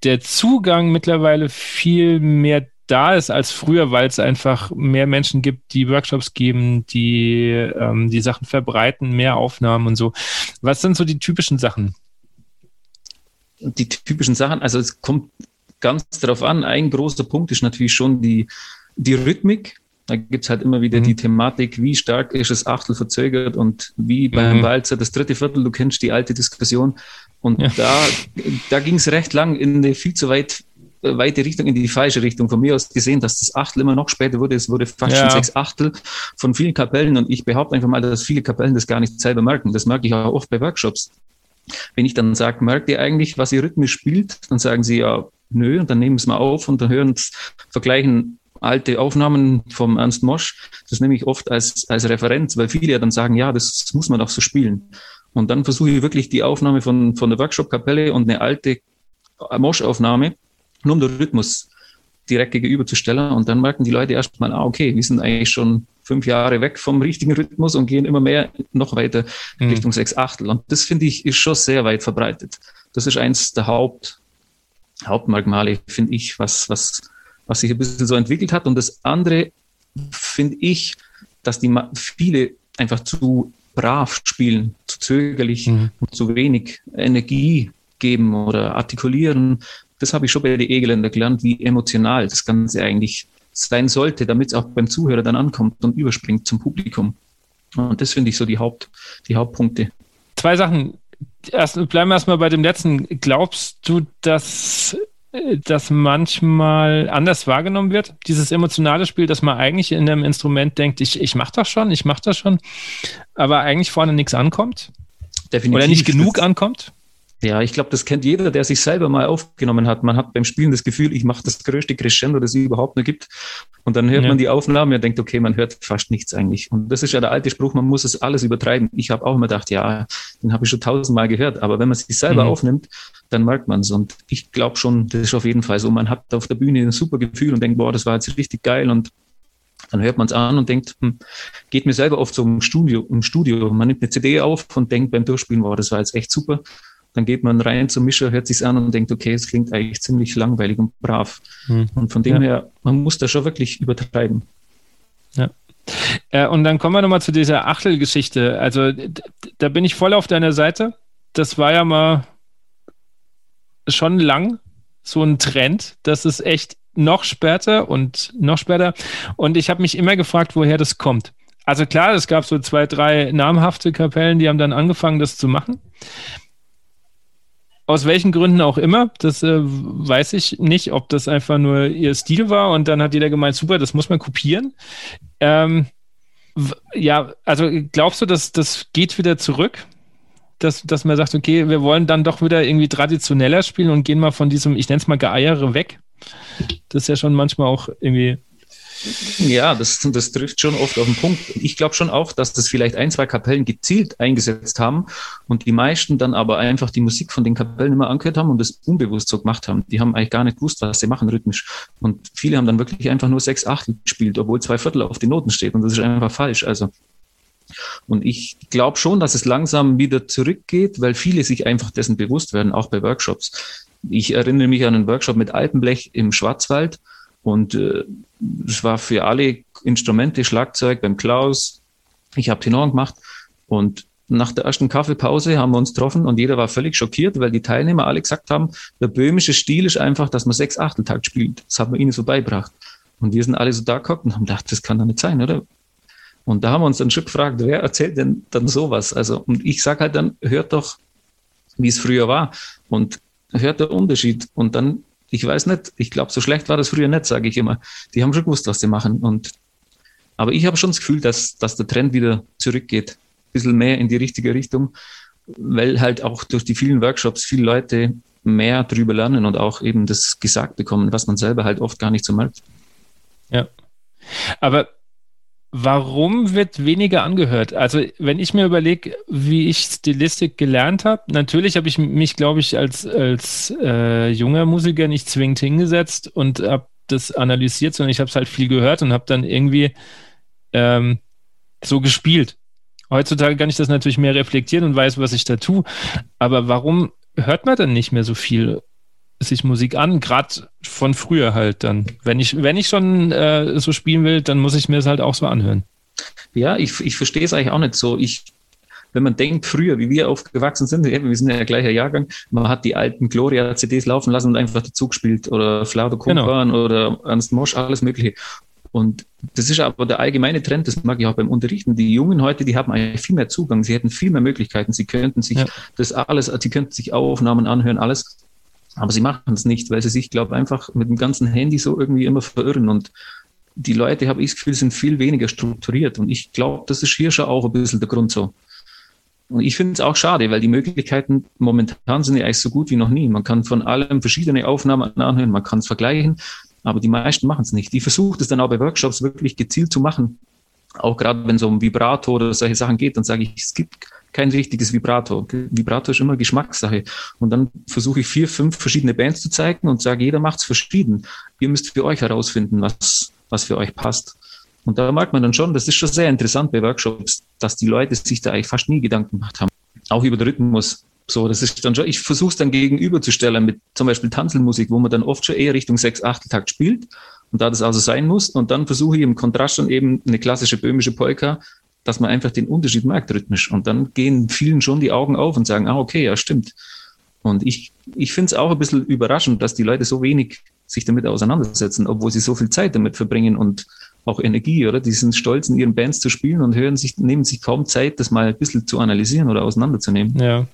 der Zugang mittlerweile viel mehr da ist als früher, weil es einfach mehr Menschen gibt, die Workshops geben, die ähm, die Sachen verbreiten, mehr Aufnahmen und so. Was sind so die typischen Sachen? Die typischen Sachen, also es kommt ganz darauf an. Ein großer Punkt ist natürlich schon die, die Rhythmik. Da gibt's halt immer wieder mhm. die Thematik, wie stark ist das Achtel verzögert und wie beim mhm. Walzer das dritte Viertel, du kennst die alte Diskussion. Und ja. da, da ging es recht lang in eine viel zu weit weite Richtung, in die falsche Richtung. Von mir aus gesehen, dass das Achtel immer noch später wurde. Es wurde fast ja. schon sechs Achtel von vielen Kapellen. Und ich behaupte einfach mal, dass viele Kapellen das gar nicht selber merken. Das merke ich auch oft bei Workshops. Wenn ich dann sage, merkt ihr eigentlich, was ihr rhythmisch spielt? Dann sagen sie ja, nö, und dann nehmen sie es mal auf und dann hören vergleichen alte Aufnahmen vom Ernst Mosch, das nehme ich oft als, als Referenz, weil viele ja dann sagen, ja, das muss man doch so spielen. Und dann versuche ich wirklich die Aufnahme von, von der Workshop-Kapelle und eine alte Mosch-Aufnahme, nur um den Rhythmus direkt gegenüberzustellen. Und dann merken die Leute erstmal, ah, okay, wir sind eigentlich schon fünf Jahre weg vom richtigen Rhythmus und gehen immer mehr noch weiter mhm. Richtung sechs Achtel. Und das finde ich ist schon sehr weit verbreitet. Das ist eins der Haupt, Hauptmerkmale, finde ich, was, was was sich ein bisschen so entwickelt hat. Und das andere finde ich, dass die viele einfach zu brav spielen, zu zögerlich mhm. und zu wenig Energie geben oder artikulieren. Das habe ich schon bei den Egeländer gelernt, wie emotional das Ganze eigentlich sein sollte, damit es auch beim Zuhörer dann ankommt und überspringt zum Publikum. Und das finde ich so die, Haupt, die Hauptpunkte. Zwei Sachen. Erst, bleiben wir erstmal bei dem letzten. Glaubst du, dass das manchmal anders wahrgenommen wird, dieses emotionale Spiel, dass man eigentlich in einem Instrument denkt, ich, ich mache das schon, ich mache das schon, aber eigentlich vorne nichts ankommt? Definitiv. Oder nicht genug ankommt? Ja, ich glaube, das kennt jeder, der sich selber mal aufgenommen hat. Man hat beim Spielen das Gefühl, ich mache das größte Crescendo, das es überhaupt nur gibt. Und dann hört ja. man die Aufnahmen und denkt, okay, man hört fast nichts eigentlich. Und das ist ja der alte Spruch, man muss es alles übertreiben. Ich habe auch immer gedacht, ja, den habe ich schon tausendmal gehört. Aber wenn man sich selber mhm. aufnimmt, dann merkt man es. Und ich glaube schon, das ist auf jeden Fall so. Man hat auf der Bühne ein super Gefühl und denkt, boah, das war jetzt richtig geil und dann hört man es an und denkt, hm, geht mir selber oft so im Studio, im Studio. Man nimmt eine CD auf und denkt beim Durchspielen, wow, das war jetzt echt super. Dann geht man rein zum Mischer, hört sich's an und denkt, okay, es klingt eigentlich ziemlich langweilig und brav. Hm. Und von dem ja. her, man muss da schon wirklich übertreiben. Ja. Äh, und dann kommen wir nochmal zu dieser Achtelgeschichte. Also da bin ich voll auf deiner Seite. Das war ja mal schon lang so ein Trend, dass es echt noch später und noch später. Und ich habe mich immer gefragt, woher das kommt. Also klar, es gab so zwei, drei namhafte Kapellen, die haben dann angefangen, das zu machen. Aus welchen Gründen auch immer, das äh, weiß ich nicht, ob das einfach nur ihr Stil war und dann hat jeder gemeint, super, das muss man kopieren. Ähm, ja, also glaubst du, dass das geht wieder zurück? Dass, dass man sagt, okay, wir wollen dann doch wieder irgendwie traditioneller spielen und gehen mal von diesem, ich nenne es mal Geeiere weg? Das ist ja schon manchmal auch irgendwie. Ja, das, das trifft schon oft auf den Punkt. Ich glaube schon auch, dass das vielleicht ein, zwei Kapellen gezielt eingesetzt haben und die meisten dann aber einfach die Musik von den Kapellen immer angehört haben und das unbewusst so gemacht haben. Die haben eigentlich gar nicht gewusst, was sie machen rhythmisch. Und viele haben dann wirklich einfach nur sechs Achtel gespielt, obwohl zwei Viertel auf den Noten steht und das ist einfach falsch. Also und ich glaube schon, dass es langsam wieder zurückgeht, weil viele sich einfach dessen bewusst werden, auch bei Workshops. Ich erinnere mich an einen Workshop mit Alpenblech im Schwarzwald und äh, es war für alle Instrumente, Schlagzeug beim Klaus. Ich habe Tenor gemacht und nach der ersten Kaffeepause haben wir uns getroffen und jeder war völlig schockiert, weil die Teilnehmer alle gesagt haben, der böhmische Stil ist einfach, dass man sechs Achteltakt spielt. Das haben wir ihnen so beigebracht. Und wir sind alle so da geguckt und haben gedacht, das kann doch nicht sein, oder? Und da haben wir uns dann schon gefragt, wer erzählt denn dann sowas? Also, und ich sage halt dann, hört doch, wie es früher war. Und hört der Unterschied. Und dann, ich weiß nicht, ich glaube, so schlecht war das früher nicht, sage ich immer. Die haben schon gewusst, was sie machen. Und, aber ich habe schon das Gefühl, dass, dass der Trend wieder zurückgeht. Ein bisschen mehr in die richtige Richtung, weil halt auch durch die vielen Workshops viele Leute mehr drüber lernen und auch eben das gesagt bekommen, was man selber halt oft gar nicht so merkt. Ja. Aber Warum wird weniger angehört? Also, wenn ich mir überlege, wie ich Stilistik gelernt habe, natürlich habe ich mich, glaube ich, als, als äh, junger Musiker nicht zwingend hingesetzt und habe das analysiert, sondern ich habe es halt viel gehört und habe dann irgendwie ähm, so gespielt. Heutzutage kann ich das natürlich mehr reflektieren und weiß, was ich da tue. Aber warum hört man dann nicht mehr so viel? Sich Musik an, gerade von früher halt dann. Wenn ich, wenn ich schon äh, so spielen will, dann muss ich mir es halt auch so anhören. Ja, ich, ich verstehe es eigentlich auch nicht so. Ich, wenn man denkt, früher, wie wir aufgewachsen sind, wir sind ja gleicher Jahrgang, man hat die alten Gloria-CDs laufen lassen und einfach dazu gespielt oder Flauto Kumpan genau. oder Ernst Mosch, alles Mögliche. Und das ist aber der allgemeine Trend, das mag ich auch beim Unterrichten. Die Jungen heute, die haben eigentlich viel mehr Zugang, sie hätten viel mehr Möglichkeiten, sie könnten sich ja. das alles, sie könnten sich Aufnahmen anhören, alles. Aber sie machen es nicht, weil sie sich, glaube einfach mit dem ganzen Handy so irgendwie immer verirren. Und die Leute, habe ich das Gefühl, sind viel weniger strukturiert. Und ich glaube, das ist hier schon auch ein bisschen der Grund so. Und ich finde es auch schade, weil die Möglichkeiten momentan sind ja eigentlich so gut wie noch nie. Man kann von allem verschiedene Aufnahmen anhören, man kann es vergleichen, aber die meisten machen es nicht. Die versuchen es dann auch bei Workshops wirklich gezielt zu machen. Auch gerade wenn es um Vibrato oder solche Sachen geht, dann sage ich, es gibt kein richtiges Vibrato. Vibrato ist immer Geschmackssache. Und dann versuche ich vier, fünf verschiedene Bands zu zeigen und sage, jeder macht es verschieden. Ihr müsst für euch herausfinden, was, was für euch passt. Und da merkt man dann schon, das ist schon sehr interessant bei Workshops, dass die Leute sich da eigentlich fast nie Gedanken gemacht haben. Auch über den Rhythmus. So, das ist dann schon, ich versuche es dann gegenüberzustellen mit zum Beispiel Tanzelmusik, wo man dann oft schon eher Richtung sechs Achteltakt spielt und da das also sein muss. Und dann versuche ich im Kontrast dann eben eine klassische böhmische Polka dass man einfach den Unterschied merkt rhythmisch. Und dann gehen vielen schon die Augen auf und sagen, ah, okay, ja, stimmt. Und ich, ich finde es auch ein bisschen überraschend, dass die Leute so wenig sich damit auseinandersetzen, obwohl sie so viel Zeit damit verbringen und auch Energie, oder? Die sind stolz, in ihren Bands zu spielen und hören sich, nehmen sich kaum Zeit, das mal ein bisschen zu analysieren oder auseinanderzunehmen. Ja.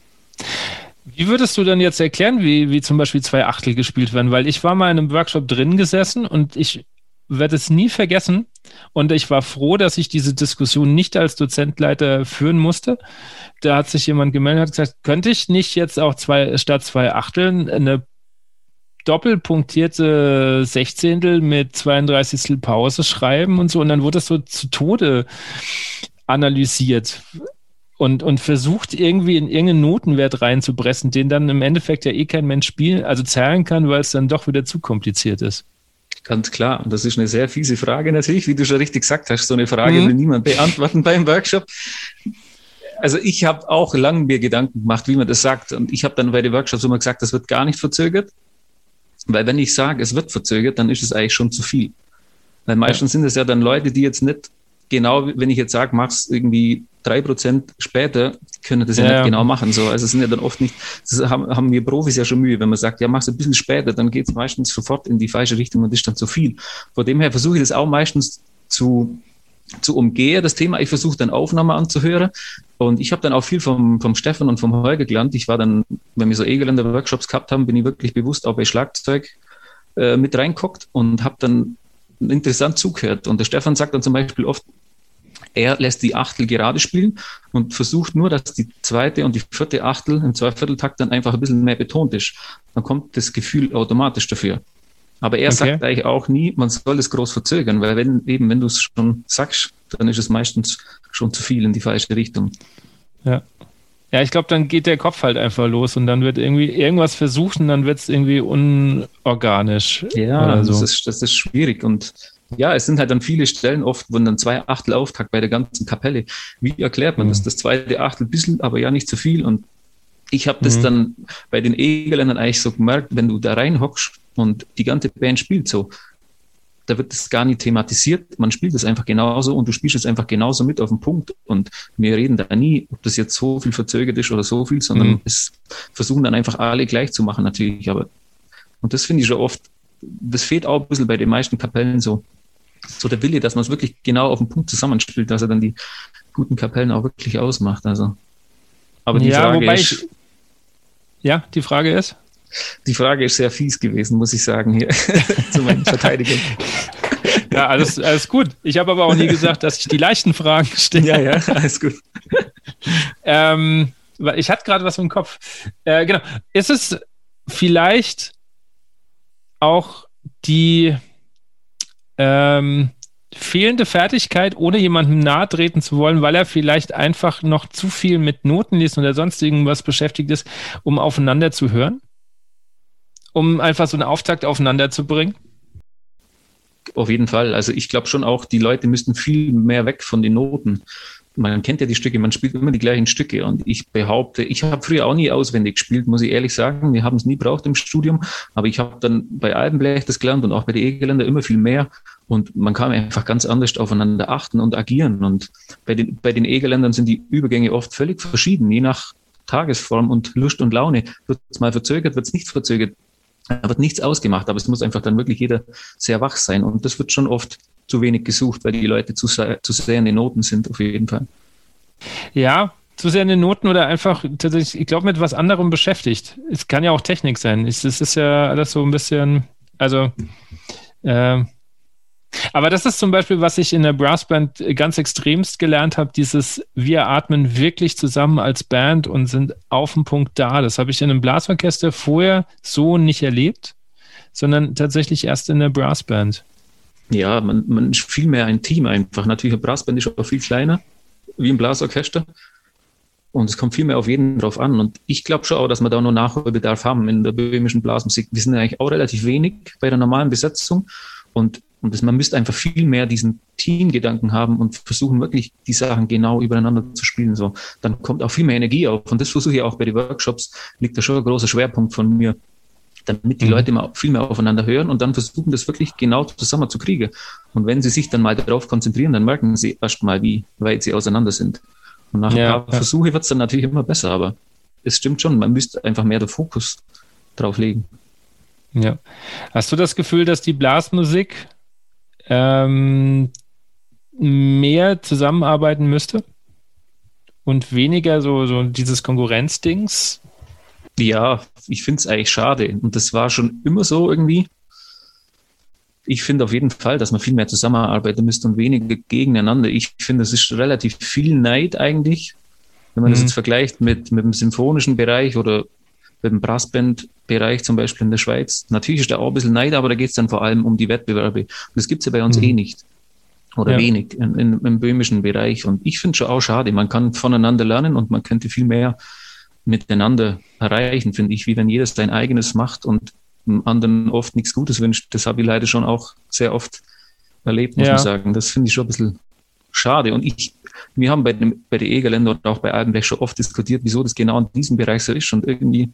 Wie würdest du dann jetzt erklären, wie, wie zum Beispiel zwei Achtel gespielt werden? Weil ich war mal in einem Workshop drin gesessen und ich werde es nie vergessen. Und ich war froh, dass ich diese Diskussion nicht als Dozentleiter führen musste. Da hat sich jemand gemeldet und gesagt, könnte ich nicht jetzt auch zwei, statt zwei Achteln eine doppelpunktierte Sechzehntel mit 32. Pause schreiben und so. Und dann wurde das so zu Tode analysiert und, und versucht irgendwie in irgendeinen Notenwert reinzupressen, den dann im Endeffekt ja eh kein Mensch spielen, also zahlen kann, weil es dann doch wieder zu kompliziert ist. Ganz klar. Und das ist eine sehr fiese Frage natürlich, wie du schon richtig gesagt hast. So eine Frage mhm. will niemand beantworten beim Workshop. Also ich habe auch lange mir Gedanken gemacht, wie man das sagt. Und ich habe dann bei den Workshops immer gesagt, das wird gar nicht verzögert. Weil wenn ich sage, es wird verzögert, dann ist es eigentlich schon zu viel. Weil meistens ja. sind es ja dann Leute, die jetzt nicht genau, wenn ich jetzt sage, mach's irgendwie drei Prozent später, können das ja, ja, nicht genau machen. So, also es sind ja dann oft nicht, das haben, haben wir Profis ja schon Mühe, wenn man sagt, ja, mach's ein bisschen später, dann geht es meistens sofort in die falsche Richtung und ist dann zu viel. Von dem her versuche ich das auch meistens zu, zu umgehen, das Thema. Ich versuche dann Aufnahme anzuhören. Und ich habe dann auch viel vom, vom Stefan und vom Holger gelernt. Ich war dann, wenn wir so E-Geländer-Workshops gehabt haben, bin ich wirklich bewusst auch bei Schlagzeug äh, mit reinguckt und habe dann interessant zugehört. Und der Stefan sagt dann zum Beispiel oft, er lässt die Achtel gerade spielen und versucht nur, dass die zweite und die vierte Achtel im Zweivierteltakt dann einfach ein bisschen mehr betont ist. Dann kommt das Gefühl automatisch dafür. Aber er okay. sagt eigentlich auch nie, man soll es groß verzögern, weil wenn eben, wenn du es schon sagst, dann ist es meistens schon zu viel in die falsche Richtung. Ja. Ja, ich glaube, dann geht der Kopf halt einfach los und dann wird irgendwie irgendwas versucht und dann wird es irgendwie unorganisch. Ja, so. das, ist, das ist schwierig und ja, es sind halt dann viele Stellen oft, wo dann zwei Achtel Auftakt bei der ganzen Kapelle. Wie erklärt man mhm. das? Das zweite Achtel ein bisschen, aber ja nicht zu viel und ich habe das mhm. dann bei den E-Geländern eigentlich so gemerkt, wenn du da reinhockst und die ganze Band spielt so, da wird das gar nicht thematisiert. Man spielt es einfach genauso und du spielst es einfach genauso mit auf den Punkt. Und wir reden da nie, ob das jetzt so viel verzögert ist oder so viel, sondern mhm. es versuchen dann einfach alle gleich zu machen natürlich. Aber und das finde ich schon oft, das fehlt auch ein bisschen bei den meisten Kapellen so. So der Wille, dass man es wirklich genau auf den Punkt zusammenspielt, dass er dann die guten Kapellen auch wirklich ausmacht. Also. Aber die ja, Frage ist, ich, ja, die Frage ist? Die Frage ist sehr fies gewesen, muss ich sagen, hier zu meinen Verteidigern. Ja, alles, alles gut. Ich habe aber auch nie gesagt, dass ich die leichten Fragen stelle. Ja, ja, alles gut. ähm, ich hatte gerade was im Kopf. Äh, genau. Ist es vielleicht auch die ähm, fehlende Fertigkeit, ohne jemandem nahe treten zu wollen, weil er vielleicht einfach noch zu viel mit Noten liest oder sonst irgendwas beschäftigt ist, um aufeinander zu hören? Um einfach so einen Auftakt aufeinander zu bringen? Auf jeden Fall. Also ich glaube schon auch, die Leute müssten viel mehr weg von den Noten. Man kennt ja die Stücke, man spielt immer die gleichen Stücke. Und ich behaupte, ich habe früher auch nie auswendig gespielt, muss ich ehrlich sagen. Wir haben es nie braucht im Studium. Aber ich habe dann bei Albenblech das gelernt und auch bei den E-Geländer immer viel mehr. Und man kann einfach ganz anders aufeinander achten und agieren. Und bei den, bei den E-Geländern sind die Übergänge oft völlig verschieden, je nach Tagesform und Lust und Laune. Wird es mal verzögert, wird es nicht verzögert. Da wird nichts ausgemacht, aber es muss einfach dann wirklich jeder sehr wach sein. Und das wird schon oft zu wenig gesucht, weil die Leute zu zu sehr in den Noten sind, auf jeden Fall. Ja, zu sehr in den Noten oder einfach tatsächlich, ich glaube, mit was anderem beschäftigt. Es kann ja auch Technik sein. Es, es ist ja alles so ein bisschen, also äh, aber das ist zum Beispiel, was ich in der Brassband ganz extremst gelernt habe, dieses wir atmen wirklich zusammen als Band und sind auf dem Punkt da. Das habe ich in einem Blasorchester vorher so nicht erlebt, sondern tatsächlich erst in der Brassband. Ja, man, man ist viel mehr ein Team einfach. Natürlich, eine Brassband ist auch viel kleiner wie ein Blasorchester. Und es kommt viel mehr auf jeden drauf an. Und ich glaube schon auch, dass wir da noch Nachholbedarf haben in der böhmischen Blasmusik. Wir sind eigentlich auch relativ wenig bei der normalen Besetzung. Und und das, man müsste einfach viel mehr diesen Teamgedanken haben und versuchen wirklich die Sachen genau übereinander zu spielen. So, dann kommt auch viel mehr Energie auf. Und das versuche ich auch bei den Workshops, liegt da schon ein großer Schwerpunkt von mir, damit die mhm. Leute immer viel mehr aufeinander hören und dann versuchen, das wirklich genau zusammen zu kriegen. Und wenn sie sich dann mal darauf konzentrieren, dann merken sie erst mal, wie weit sie auseinander sind. Und nach ja, ein paar ja. Versuche wird es dann natürlich immer besser, aber es stimmt schon, man müsste einfach mehr den Fokus drauf legen. Ja. Hast du das Gefühl, dass die Blasmusik ähm, mehr zusammenarbeiten müsste und weniger so, so dieses Konkurrenzdings? Ja, ich finde es eigentlich schade. Und das war schon immer so irgendwie. Ich finde auf jeden Fall, dass man viel mehr zusammenarbeiten müsste und weniger gegeneinander. Ich finde, es ist relativ viel Neid eigentlich. Wenn man mhm. das jetzt vergleicht mit, mit dem symphonischen Bereich oder dem Brassband-Bereich zum Beispiel in der Schweiz. Natürlich ist da auch ein bisschen Neid, aber da geht es dann vor allem um die Wettbewerbe. Und das gibt es ja bei uns mhm. eh nicht. Oder ja. wenig in, in, im böhmischen Bereich. Und ich finde schon auch schade. Man kann voneinander lernen und man könnte viel mehr miteinander erreichen, finde ich, wie wenn jeder sein eigenes macht und dem anderen oft nichts Gutes wünscht. Das habe ich leider schon auch sehr oft erlebt, muss ja. man sagen. Das finde ich schon ein bisschen schade. Und ich, wir haben bei, dem, bei der Egerländer und auch bei Albenberg schon oft diskutiert, wieso das genau in diesem Bereich so ist. Und irgendwie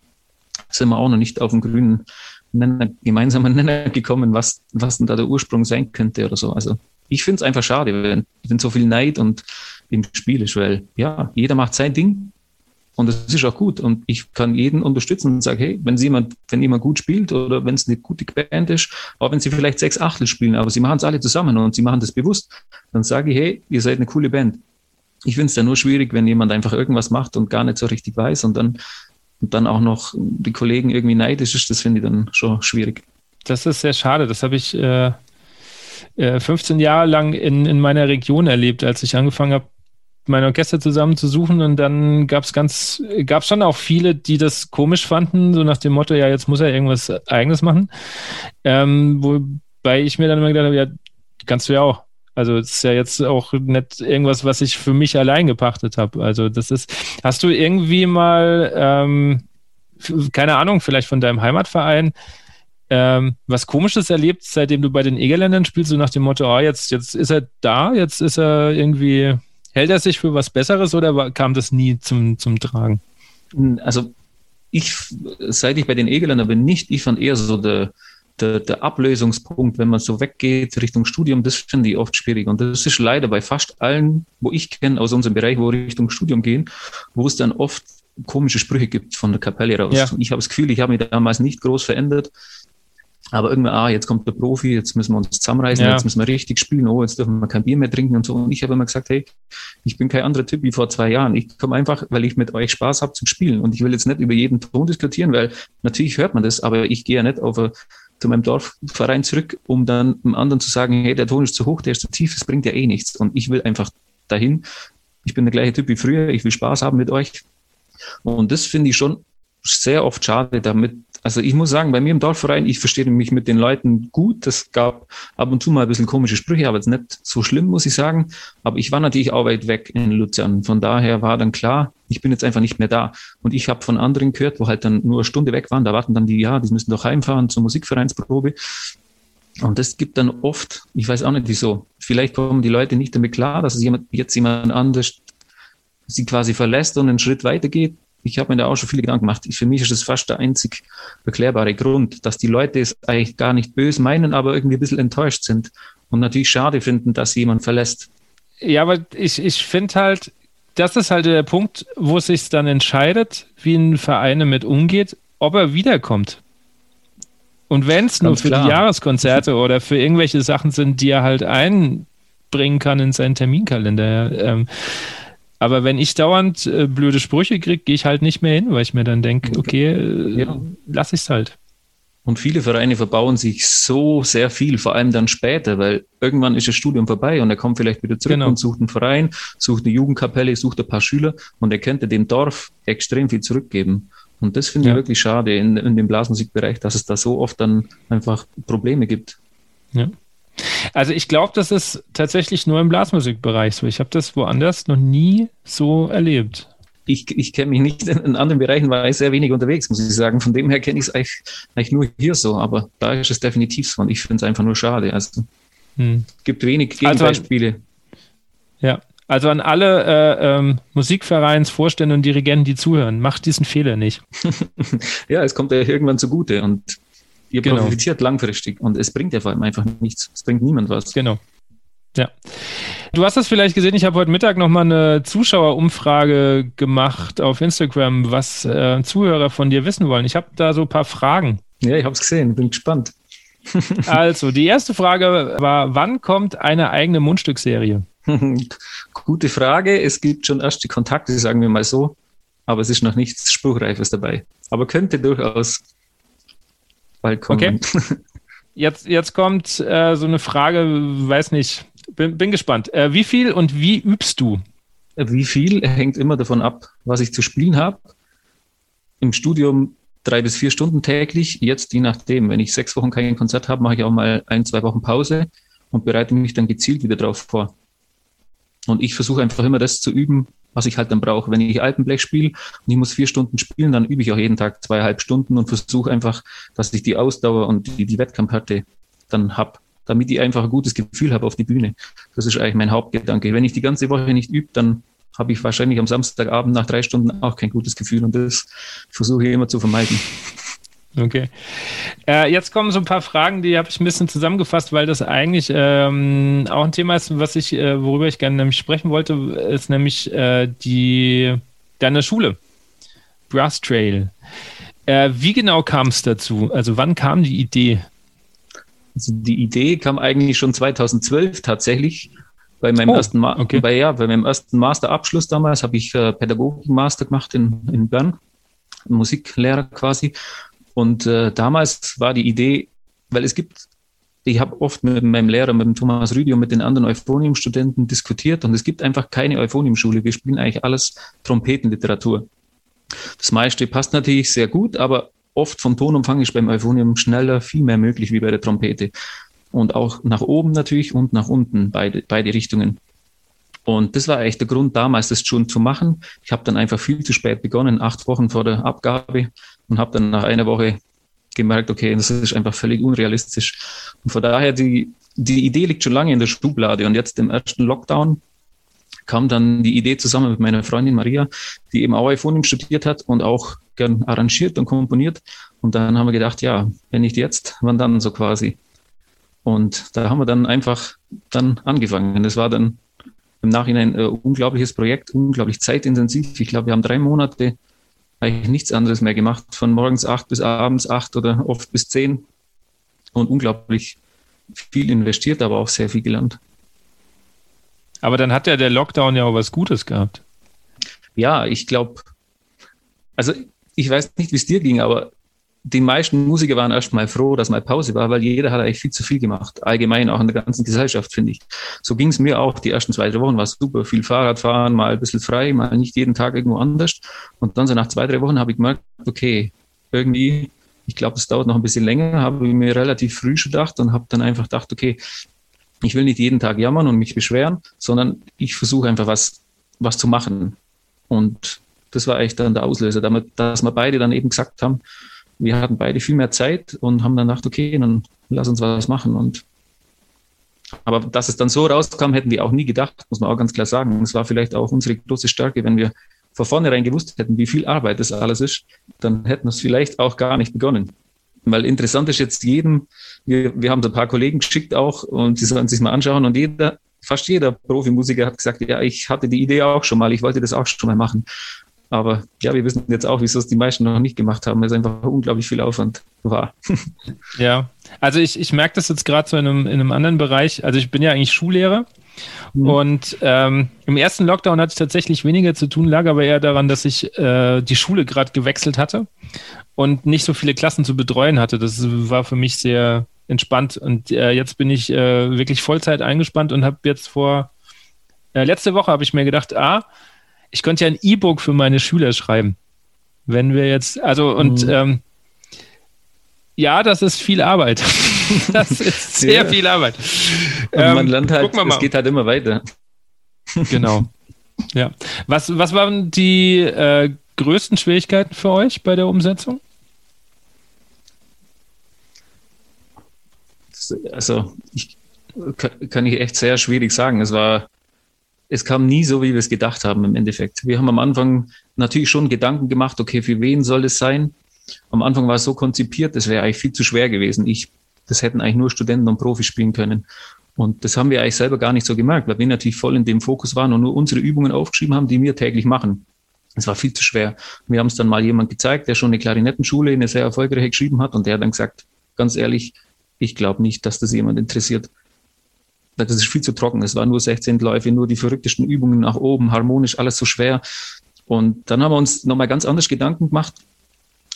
sind wir auch noch nicht auf den grünen Nenner, gemeinsamen Nenner gekommen, was, was denn da der Ursprung sein könnte oder so. Also ich finde es einfach schade, wenn, wenn so viel Neid und im Spiel ist, weil ja, jeder macht sein Ding und das ist auch gut. Und ich kann jeden unterstützen und sage, hey, wenn jemand, wenn jemand gut spielt oder wenn es eine gute Band ist, auch wenn sie vielleicht sechs Achtel spielen, aber sie machen es alle zusammen und sie machen das bewusst, dann sage ich, hey, ihr seid eine coole Band. Ich finde es dann nur schwierig, wenn jemand einfach irgendwas macht und gar nicht so richtig weiß und dann, und dann auch noch die Kollegen irgendwie neidisch ist, das finde ich dann schon schwierig. Das ist sehr schade. Das habe ich äh, 15 äh, Jahre lang in, in meiner Region erlebt, als ich angefangen habe, meine Orchester zusammen zu suchen und dann gab es ganz, gab es schon auch viele, die das komisch fanden, so nach dem Motto, ja, jetzt muss er irgendwas Eigenes machen. Ähm, wobei ich mir dann immer gedacht habe, ja, kannst du ja auch. Also es ist ja jetzt auch nicht irgendwas, was ich für mich allein gepachtet habe. Also das ist, hast du irgendwie mal, ähm, keine Ahnung, vielleicht von deinem Heimatverein, ähm, was Komisches erlebt, seitdem du bei den Egerländern spielst, so nach dem Motto, oh, jetzt, jetzt ist er da, jetzt ist er irgendwie Hält er sich für was Besseres oder kam das nie zum, zum Tragen? Also ich, seit ich bei den Egeländern bin, nicht. Ich fand eher so der, der, der Ablösungspunkt, wenn man so weggeht Richtung Studium, das finde ich oft schwierig. Und das ist leider bei fast allen, wo ich kenne, aus unserem Bereich, wo Richtung Studium gehen, wo es dann oft komische Sprüche gibt von der Kapelle raus. Ja. Ich habe das Gefühl, ich habe mich damals nicht groß verändert. Aber irgendwann, ah, jetzt kommt der Profi, jetzt müssen wir uns zusammenreißen, ja. jetzt müssen wir richtig spielen, oh, jetzt dürfen wir kein Bier mehr trinken und so. Und ich habe immer gesagt, hey, ich bin kein anderer Typ wie vor zwei Jahren. Ich komme einfach, weil ich mit euch Spaß habe zum Spielen. Und ich will jetzt nicht über jeden Ton diskutieren, weil natürlich hört man das, aber ich gehe ja nicht auf a, zu meinem Dorfverein zurück, um dann einem anderen zu sagen, hey, der Ton ist zu hoch, der ist zu tief, das bringt ja eh nichts. Und ich will einfach dahin. Ich bin der gleiche Typ wie früher, ich will Spaß haben mit euch. Und das finde ich schon sehr oft schade, damit also ich muss sagen, bei mir im Dorfverein, ich verstehe mich mit den Leuten gut. Es gab ab und zu mal ein bisschen komische Sprüche, aber jetzt nicht so schlimm, muss ich sagen. Aber ich war natürlich auch weit weg in Luzern. Von daher war dann klar, ich bin jetzt einfach nicht mehr da. Und ich habe von anderen gehört, wo halt dann nur eine Stunde weg waren, da warten dann die, ja, die müssen doch heimfahren zur Musikvereinsprobe. Und das gibt dann oft, ich weiß auch nicht wieso, vielleicht kommen die Leute nicht damit klar, dass es jemand, jetzt jemand anders sie quasi verlässt und einen Schritt weitergeht ich habe mir da auch schon viele Gedanken gemacht. Für mich ist es fast der einzig erklärbare Grund, dass die Leute es eigentlich gar nicht böse meinen, aber irgendwie ein bisschen enttäuscht sind und natürlich schade finden, dass jemand verlässt. Ja, aber ich, ich finde halt, das ist halt der Punkt, wo es sich dann entscheidet, wie ein Verein damit umgeht, ob er wiederkommt. Und wenn es nur für klar. die Jahreskonzerte oder für irgendwelche Sachen sind, die er halt einbringen kann in seinen Terminkalender. Ähm, aber wenn ich dauernd äh, blöde Sprüche kriege, gehe ich halt nicht mehr hin, weil ich mir dann denke, okay, äh, ja. lass ich es halt. Und viele Vereine verbauen sich so sehr viel, vor allem dann später, weil irgendwann ist das Studium vorbei und er kommt vielleicht wieder zurück genau. und sucht einen Verein, sucht eine Jugendkapelle, sucht ein paar Schüler und er könnte dem Dorf extrem viel zurückgeben. Und das finde ja. ich wirklich schade in, in dem Blasmusikbereich, dass es da so oft dann einfach Probleme gibt. Ja. Also ich glaube, das ist tatsächlich nur im Blasmusikbereich so. Ich habe das woanders noch nie so erlebt. Ich, ich kenne mich nicht in, anderen Bereichen, war ich sehr wenig unterwegs, muss ich sagen. Von dem her kenne ich es eigentlich, eigentlich, nur hier so, aber da ist es definitiv so und ich finde es einfach nur schade. Also hm. gibt wenig Gegenbeispiele. Also ja, also an alle äh, ähm, Musikvereinsvorstände und Dirigenten, die zuhören, macht diesen Fehler nicht. ja, es kommt ja irgendwann zugute und Ihr genau. profitiert langfristig und es bringt ja vor allem einfach nichts. Es bringt niemand was. Genau. Ja. Du hast das vielleicht gesehen, ich habe heute Mittag nochmal eine Zuschauerumfrage gemacht auf Instagram, was äh, Zuhörer von dir wissen wollen. Ich habe da so ein paar Fragen. Ja, ich habe es gesehen, bin gespannt. also, die erste Frage war, wann kommt eine eigene Mundstückserie? Gute Frage. Es gibt schon erste Kontakte, sagen wir mal so, aber es ist noch nichts Spruchreifes dabei. Aber könnte durchaus bald kommen. Okay. Jetzt, jetzt kommt äh, so eine Frage, weiß nicht, bin, bin gespannt. Äh, wie viel und wie übst du? Wie viel hängt immer davon ab, was ich zu spielen habe. Im Studium drei bis vier Stunden täglich. Jetzt je nachdem, wenn ich sechs Wochen kein Konzert habe, mache ich auch mal ein, zwei Wochen Pause und bereite mich dann gezielt wieder darauf vor. Und ich versuche einfach immer das zu üben, was ich halt dann brauche. Wenn ich Alpenblech spiele und ich muss vier Stunden spielen, dann übe ich auch jeden Tag zweieinhalb Stunden und versuche einfach, dass ich die Ausdauer und die, die Wettkampfhärte dann habe, damit ich einfach ein gutes Gefühl habe auf die Bühne. Das ist eigentlich mein Hauptgedanke. Wenn ich die ganze Woche nicht übe, dann habe ich wahrscheinlich am Samstagabend nach drei Stunden auch kein gutes Gefühl und das versuche ich immer zu vermeiden. Okay. Äh, jetzt kommen so ein paar Fragen, die habe ich ein bisschen zusammengefasst, weil das eigentlich ähm, auch ein Thema ist, was ich, äh, worüber ich gerne nämlich sprechen wollte, ist nämlich äh, die deine Schule, Brass Trail. Äh, wie genau kam es dazu? Also wann kam die Idee? Also die Idee kam eigentlich schon 2012 tatsächlich. Bei meinem, oh, ersten, Ma okay. bei, ja, bei meinem ersten Masterabschluss damals habe ich äh, Pädagogik-Master gemacht in, in Bern, Musiklehrer quasi. Und äh, damals war die Idee, weil es gibt, ich habe oft mit meinem Lehrer, mit dem Thomas Rüdi und mit den anderen Euphonium-Studenten diskutiert und es gibt einfach keine Euphonium-Schule. Wir spielen eigentlich alles Trompetenliteratur. Das meiste passt natürlich sehr gut, aber oft vom Tonumfang ist beim Euphonium schneller viel mehr möglich wie bei der Trompete. Und auch nach oben natürlich und nach unten, beide, beide Richtungen. Und das war eigentlich der Grund damals, das schon zu machen. Ich habe dann einfach viel zu spät begonnen, acht Wochen vor der Abgabe und habe dann nach einer Woche gemerkt, okay, das ist einfach völlig unrealistisch. Und von daher, die, die Idee liegt schon lange in der Schublade. Und jetzt im ersten Lockdown kam dann die Idee zusammen mit meiner Freundin Maria, die eben auch Euphonium studiert hat und auch gern arrangiert und komponiert. Und dann haben wir gedacht, ja, wenn nicht jetzt, wann dann so quasi. Und da haben wir dann einfach dann angefangen. Das war dann im Nachhinein ein unglaubliches Projekt, unglaublich zeitintensiv. Ich glaube, wir haben drei Monate eigentlich nichts anderes mehr gemacht, von morgens acht bis abends acht oder oft bis zehn und unglaublich viel investiert, aber auch sehr viel gelernt. Aber dann hat ja der Lockdown ja auch was Gutes gehabt. Ja, ich glaube, also ich weiß nicht, wie es dir ging, aber die meisten Musiker waren erstmal froh, dass mal Pause war, weil jeder hat eigentlich viel zu viel gemacht. Allgemein auch in der ganzen Gesellschaft, finde ich. So ging es mir auch. Die ersten zwei, drei Wochen war super. Viel Fahrradfahren, mal ein bisschen frei, mal nicht jeden Tag irgendwo anders. Und dann so nach zwei, drei Wochen habe ich gemerkt, okay, irgendwie, ich glaube, es dauert noch ein bisschen länger, habe ich mir relativ früh schon gedacht und habe dann einfach gedacht, okay, ich will nicht jeden Tag jammern und mich beschweren, sondern ich versuche einfach was, was zu machen. Und das war eigentlich dann der Auslöser, damit, dass wir beide dann eben gesagt haben, wir hatten beide viel mehr Zeit und haben dann gedacht, okay, dann lass uns was machen. Und aber dass es dann so rauskam, hätten wir auch nie gedacht, muss man auch ganz klar sagen. Es war vielleicht auch unsere große Stärke, wenn wir von vornherein gewusst hätten, wie viel Arbeit das alles ist, dann hätten wir es vielleicht auch gar nicht begonnen. Weil interessant ist jetzt jedem, wir, wir haben so ein paar Kollegen geschickt auch und sie sollen sich mal anschauen und jeder, fast jeder Profimusiker hat gesagt, ja, ich hatte die Idee auch schon mal, ich wollte das auch schon mal machen. Aber ja, wir wissen jetzt auch, wieso es die meisten noch nicht gemacht haben, weil es einfach unglaublich viel Aufwand war. ja, also ich, ich merke das jetzt gerade so in einem, in einem anderen Bereich. Also ich bin ja eigentlich Schullehrer. Mhm. Und ähm, im ersten Lockdown hatte ich tatsächlich weniger zu tun, lag aber eher daran, dass ich äh, die Schule gerade gewechselt hatte und nicht so viele Klassen zu betreuen hatte. Das war für mich sehr entspannt. Und äh, jetzt bin ich äh, wirklich Vollzeit eingespannt und habe jetzt vor äh, letzte Woche habe ich mir gedacht, ah, ich könnte ja ein E-Book für meine Schüler schreiben. Wenn wir jetzt, also und mhm. ähm, ja, das ist viel Arbeit. das ist sehr ja. viel Arbeit. Und man ähm, lernt halt, es geht halt immer weiter. genau. Ja. Was, was waren die äh, größten Schwierigkeiten für euch bei der Umsetzung? Also, ich, kann ich echt sehr schwierig sagen. Es war es kam nie so, wie wir es gedacht haben im Endeffekt. Wir haben am Anfang natürlich schon Gedanken gemacht, okay, für wen soll es sein? Am Anfang war es so konzipiert, das wäre eigentlich viel zu schwer gewesen. Ich, das hätten eigentlich nur Studenten und Profis spielen können. Und das haben wir eigentlich selber gar nicht so gemerkt, weil wir natürlich voll in dem Fokus waren und nur unsere Übungen aufgeschrieben haben, die wir täglich machen. Es war viel zu schwer. Wir haben es dann mal jemand gezeigt, der schon eine Klarinettenschule, eine sehr erfolgreiche geschrieben hat und der hat dann gesagt, ganz ehrlich, ich glaube nicht, dass das jemand interessiert das ist viel zu trocken. Es waren nur 16 Läufe, nur die verrücktesten Übungen nach oben, harmonisch, alles so schwer. Und dann haben wir uns nochmal ganz anders Gedanken gemacht.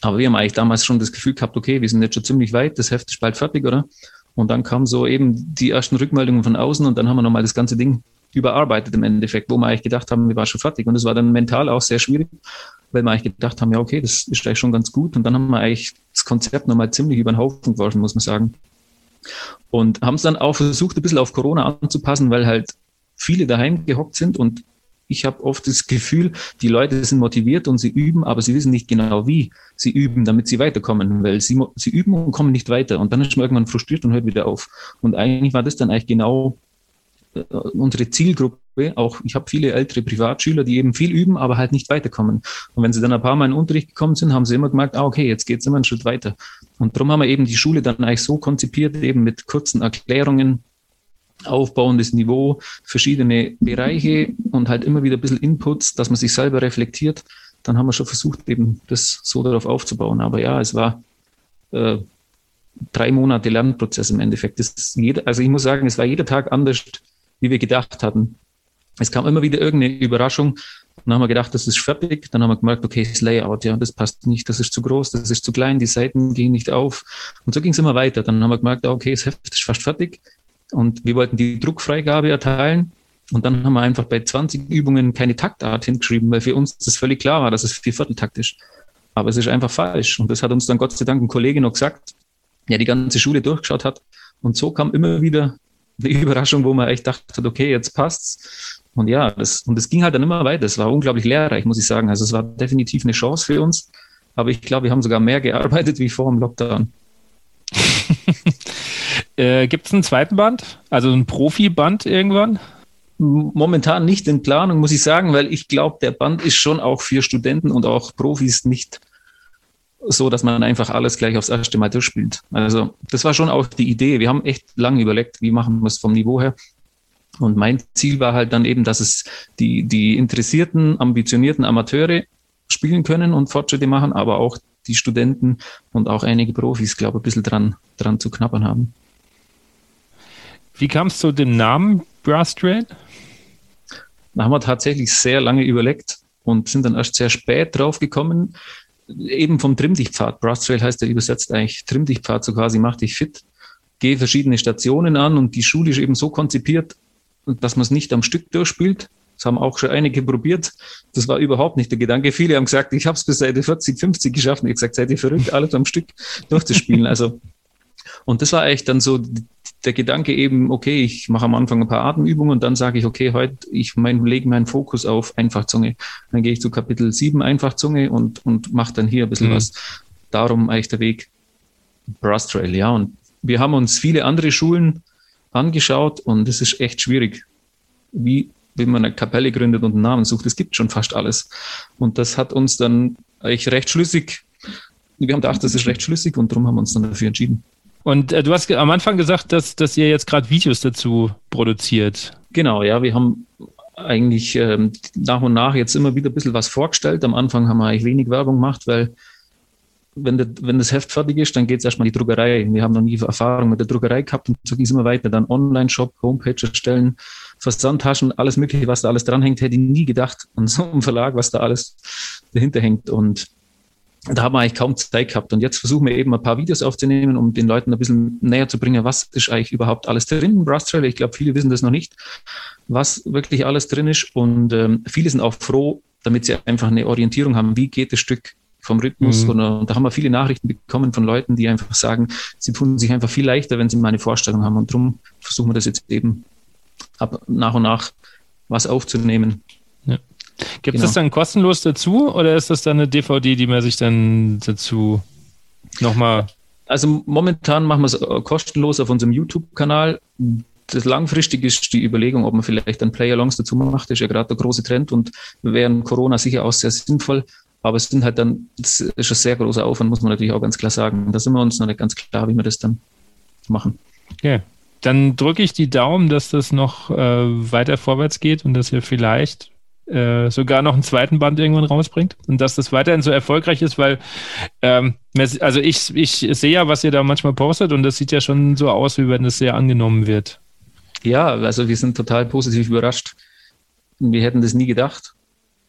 Aber wir haben eigentlich damals schon das Gefühl gehabt, okay, wir sind jetzt schon ziemlich weit, das Heft ist bald fertig, oder? Und dann kamen so eben die ersten Rückmeldungen von außen und dann haben wir nochmal das ganze Ding überarbeitet im Endeffekt, wo wir eigentlich gedacht haben, wir waren schon fertig. Und es war dann mental auch sehr schwierig, weil wir eigentlich gedacht haben, ja, okay, das ist eigentlich schon ganz gut. Und dann haben wir eigentlich das Konzept nochmal ziemlich über den Haufen geworfen, muss man sagen. Und haben es dann auch versucht, ein bisschen auf Corona anzupassen, weil halt viele daheim gehockt sind und ich habe oft das Gefühl, die Leute sind motiviert und sie üben, aber sie wissen nicht genau, wie sie üben, damit sie weiterkommen, weil sie, sie üben und kommen nicht weiter. Und dann ist man irgendwann frustriert und hört wieder auf. Und eigentlich war das dann eigentlich genau unsere Zielgruppe. Auch ich habe viele ältere Privatschüler, die eben viel üben, aber halt nicht weiterkommen. Und wenn sie dann ein paar Mal in den Unterricht gekommen sind, haben sie immer gemerkt, ah, okay, jetzt geht es immer einen Schritt weiter. Und darum haben wir eben die Schule dann eigentlich so konzipiert, eben mit kurzen Erklärungen, aufbauendes Niveau, verschiedene Bereiche und halt immer wieder ein bisschen Inputs, dass man sich selber reflektiert. Dann haben wir schon versucht, eben das so darauf aufzubauen. Aber ja, es war äh, drei Monate Lernprozess im Endeffekt. Jeder, also ich muss sagen, es war jeder Tag anders, wie wir gedacht hatten. Es kam immer wieder irgendeine Überraschung. Dann haben wir gedacht, das ist fertig. Dann haben wir gemerkt, okay, das Layout, ja, das passt nicht, das ist zu groß, das ist zu klein, die Seiten gehen nicht auf. Und so ging es immer weiter. Dann haben wir gemerkt, okay, das Heft ist fast fertig und wir wollten die Druckfreigabe erteilen. Und dann haben wir einfach bei 20 Übungen keine Taktart hingeschrieben, weil für uns das völlig klar war, dass es Viervierteltakt ist. Aber es ist einfach falsch. Und das hat uns dann Gott sei Dank ein Kollege noch gesagt, der die ganze Schule durchgeschaut hat. Und so kam immer wieder eine Überraschung, wo man echt dachte, okay, jetzt passt's. Und ja, das, und es ging halt dann immer weiter. Es war unglaublich lehrreich, muss ich sagen. Also es war definitiv eine Chance für uns. Aber ich glaube, wir haben sogar mehr gearbeitet wie vor dem Lockdown. Äh, Gibt es einen zweiten Band? Also ein Profi-Band irgendwann? Momentan nicht in Planung, muss ich sagen, weil ich glaube, der Band ist schon auch für Studenten und auch Profis nicht so, dass man einfach alles gleich aufs erste Mal durchspielt. Also das war schon auch die Idee. Wir haben echt lange überlegt, wie machen wir es vom Niveau her. Und mein Ziel war halt dann eben, dass es die, die interessierten, ambitionierten Amateure spielen können und Fortschritte machen, aber auch die Studenten und auch einige Profis, glaube ich, ein bisschen dran, dran zu knabbern haben. Wie kam es zu dem Namen Brass Trail? Da haben wir tatsächlich sehr lange überlegt und sind dann erst sehr spät drauf gekommen. Eben vom Trimm dich Pfad. Brass Trail heißt ja übersetzt eigentlich Trimm dich Pfad, so quasi mach dich fit. Gehe verschiedene Stationen an und die Schule ist eben so konzipiert, dass man es nicht am Stück durchspielt. Das haben auch schon einige probiert. Das war überhaupt nicht der Gedanke. Viele haben gesagt, ich habe es bis Seite 40, 50 geschafft. Ich gesagt, seid ihr verrückt, alles am Stück durchzuspielen. Also und das war eigentlich dann so der Gedanke eben, okay, ich mache am Anfang ein paar Atemübungen und dann sage ich, okay, heute, ich mein, lege meinen Fokus auf Einfachzunge. Dann gehe ich zu Kapitel 7 Einfachzunge und, und mache dann hier ein bisschen mhm. was. Darum eigentlich der Weg Brass Trail, ja. Und wir haben uns viele andere Schulen angeschaut und es ist echt schwierig, wie wenn man eine Kapelle gründet und einen Namen sucht. Es gibt schon fast alles. Und das hat uns dann eigentlich recht schlüssig, wir haben gedacht, das ist recht schlüssig und darum haben wir uns dann dafür entschieden. Und äh, du hast am Anfang gesagt, dass, dass ihr jetzt gerade Videos dazu produziert. Genau, ja, wir haben eigentlich ähm, nach und nach jetzt immer wieder ein bisschen was vorgestellt. Am Anfang haben wir eigentlich wenig Werbung gemacht, weil wenn, der, wenn das Heft fertig ist, dann geht es erstmal in die Druckerei. Wir haben noch nie Erfahrung mit der Druckerei gehabt und so ging es immer weiter. Dann Online-Shop, Homepage erstellen, Versandtaschen, alles Mögliche, was da alles dranhängt, hätte ich nie gedacht an so einem Verlag, was da alles dahinter hängt. Und da haben wir eigentlich kaum Zeit gehabt. Und jetzt versuchen wir eben ein paar Videos aufzunehmen, um den Leuten ein bisschen näher zu bringen, was ist eigentlich überhaupt alles drin in Brass Trail. Ich glaube, viele wissen das noch nicht, was wirklich alles drin ist. Und ähm, viele sind auch froh, damit sie einfach eine Orientierung haben, wie geht das Stück vom Rhythmus. Mhm. Und, und, da haben wir viele Nachrichten bekommen von Leuten, die einfach sagen, sie tun sich einfach viel leichter, wenn sie mal eine Vorstellung haben. Und darum versuchen wir das jetzt eben ab nach und nach was aufzunehmen. Gibt es genau. das dann kostenlos dazu oder ist das dann eine DVD, die man sich dann dazu nochmal. Also momentan machen wir es äh, kostenlos auf unserem YouTube-Kanal. Das langfristig ist die Überlegung, ob man vielleicht dann Play-Alongs dazu macht. Das ist ja gerade der große Trend und während Corona sicher auch sehr sinnvoll. Aber es sind halt dann, das ist ein sehr großer Aufwand, muss man natürlich auch ganz klar sagen. Da sind wir uns noch nicht ganz klar, wie wir das dann machen. Okay. Dann drücke ich die Daumen, dass das noch äh, weiter vorwärts geht und dass ihr vielleicht äh, sogar noch einen zweiten Band irgendwann rausbringt und dass das weiterhin so erfolgreich ist, weil ähm, also ich, ich sehe ja, was ihr da manchmal postet und das sieht ja schon so aus, wie wenn das sehr angenommen wird. Ja, also wir sind total positiv überrascht. Wir hätten das nie gedacht.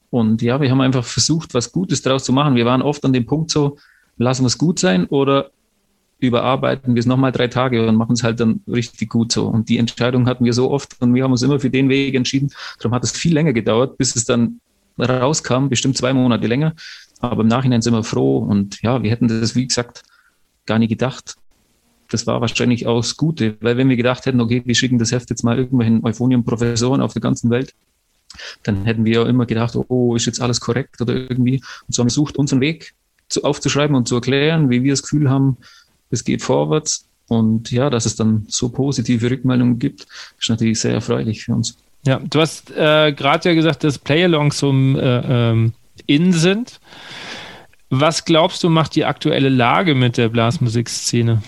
Und ja, wir haben einfach versucht, was Gutes daraus zu machen. Wir waren oft an dem Punkt so, lassen wir es gut sein oder überarbeiten wir es nochmal drei Tage und machen es halt dann richtig gut so. Und die Entscheidung hatten wir so oft und wir haben uns immer für den Weg entschieden. Darum hat es viel länger gedauert, bis es dann rauskam, bestimmt zwei Monate länger. Aber im Nachhinein sind wir froh und ja, wir hätten das, wie gesagt, gar nicht gedacht. Das war wahrscheinlich auch das Gute, weil wenn wir gedacht hätten, okay, wir schicken das Heft jetzt mal irgendwelchen Euphonium-Professoren auf der ganzen Welt, dann hätten wir ja immer gedacht, oh, ist jetzt alles korrekt oder irgendwie. Und so haben wir versucht, unseren Weg zu, aufzuschreiben und zu erklären, wie wir das Gefühl haben, es geht vorwärts. Und ja, dass es dann so positive Rückmeldungen gibt, ist natürlich sehr erfreulich für uns. Ja, du hast äh, gerade ja gesagt, dass Playalongs so äh, ähm, in sind. Was glaubst du, macht die aktuelle Lage mit der Blasmusikszene?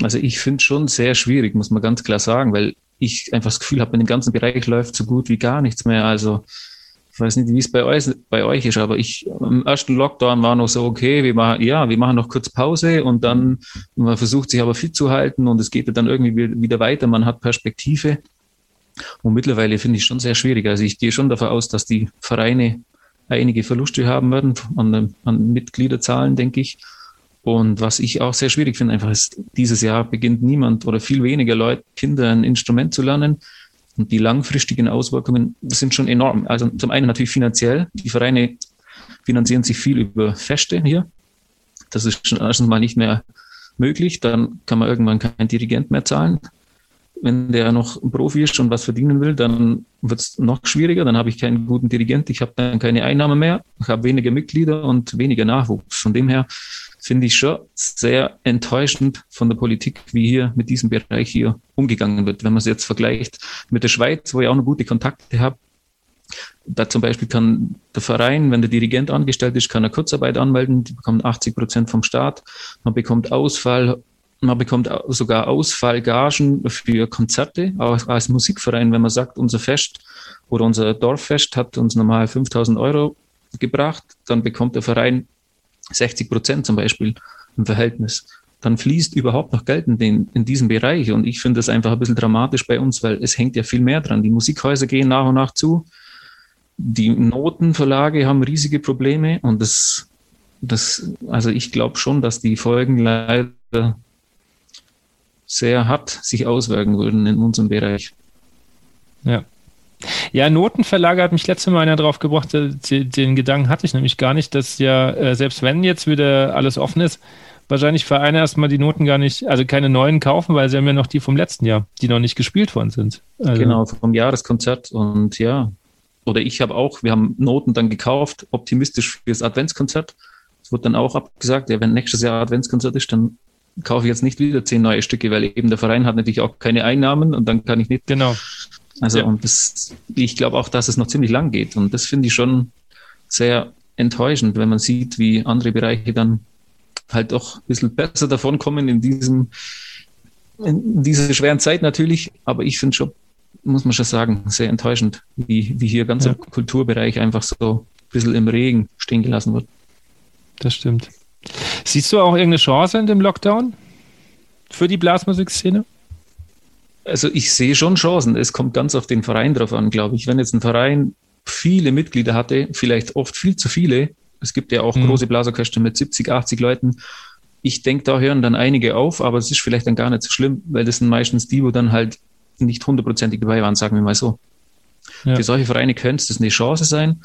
Also ich finde schon sehr schwierig, muss man ganz klar sagen, weil ich einfach das Gefühl habe, in dem ganzen Bereich läuft so gut wie gar nichts mehr. Also weiß nicht, wie es bei euch, bei euch ist, aber ich im ersten Lockdown war noch so, okay, wir machen, ja, wir machen noch kurz Pause und dann man versucht sich aber fit zu halten und es geht dann irgendwie wieder weiter, man hat Perspektive. Und mittlerweile finde ich schon sehr schwierig. Also ich gehe schon davon aus, dass die Vereine einige Verluste haben werden an, an Mitgliederzahlen, denke ich. Und was ich auch sehr schwierig finde, einfach ist, dieses Jahr beginnt niemand oder viel weniger Leute, Kinder ein Instrument zu lernen. Und die langfristigen Auswirkungen sind schon enorm. Also zum einen natürlich finanziell. Die Vereine finanzieren sich viel über Feste hier. Das ist schon erstens mal nicht mehr möglich. Dann kann man irgendwann keinen Dirigent mehr zahlen wenn der noch ein Profi ist und was verdienen will, dann wird es noch schwieriger. Dann habe ich keinen guten Dirigent, ich habe dann keine Einnahme mehr, ich habe weniger Mitglieder und weniger Nachwuchs. Von dem her finde ich schon sehr enttäuschend von der Politik, wie hier mit diesem Bereich hier umgegangen wird. Wenn man es jetzt vergleicht mit der Schweiz, wo ich auch noch gute Kontakte habe, da zum Beispiel kann der Verein, wenn der Dirigent angestellt ist, kann er Kurzarbeit anmelden, die bekommt 80 Prozent vom Staat, man bekommt Ausfall, man bekommt sogar Ausfallgagen für Konzerte, auch als Musikverein, wenn man sagt, unser Fest oder unser Dorffest hat uns normal 5000 Euro gebracht, dann bekommt der Verein 60 Prozent zum Beispiel im Verhältnis. Dann fließt überhaupt noch Geld in, den, in diesem Bereich. Und ich finde das einfach ein bisschen dramatisch bei uns, weil es hängt ja viel mehr dran. Die Musikhäuser gehen nach und nach zu. Die Notenverlage haben riesige Probleme und das, das also ich glaube schon, dass die Folgen leider sehr hart sich auswirken würden in unserem Bereich. Ja. Ja, Notenverlage hat mich letzte Mal einer drauf gebracht, den, den Gedanken hatte ich nämlich gar nicht, dass ja, äh, selbst wenn jetzt wieder alles offen ist, wahrscheinlich Vereine erstmal die Noten gar nicht, also keine neuen kaufen, weil sie haben ja noch die vom letzten Jahr, die noch nicht gespielt worden sind. Also. Genau, vom Jahreskonzert und ja, oder ich habe auch, wir haben Noten dann gekauft, optimistisch fürs Adventskonzert. Es wird dann auch abgesagt, ja, wenn nächstes Jahr Adventskonzert ist, dann kaufe ich jetzt nicht wieder zehn neue Stücke, weil eben der Verein hat natürlich auch keine Einnahmen und dann kann ich nicht. Genau. Also ja. und das, ich glaube auch, dass es noch ziemlich lang geht und das finde ich schon sehr enttäuschend, wenn man sieht, wie andere Bereiche dann halt doch ein bisschen besser davonkommen in diesem in dieser schweren Zeit natürlich, aber ich finde schon, muss man schon sagen, sehr enttäuschend, wie, wie hier ganzer ja. Kulturbereich einfach so ein bisschen im Regen stehen gelassen wird. Das stimmt. Siehst du auch irgendeine Chance in dem Lockdown für die Blasmusikszene? Also ich sehe schon Chancen. Es kommt ganz auf den Verein drauf an, glaube ich. Wenn jetzt ein Verein viele Mitglieder hatte, vielleicht oft viel zu viele, es gibt ja auch mhm. große Blasorchester mit 70, 80 Leuten, ich denke, da hören dann einige auf, aber es ist vielleicht dann gar nicht so schlimm, weil das sind meistens die, wo dann halt nicht hundertprozentig dabei waren, sagen wir mal so. Ja. Für solche Vereine könnte es eine Chance sein.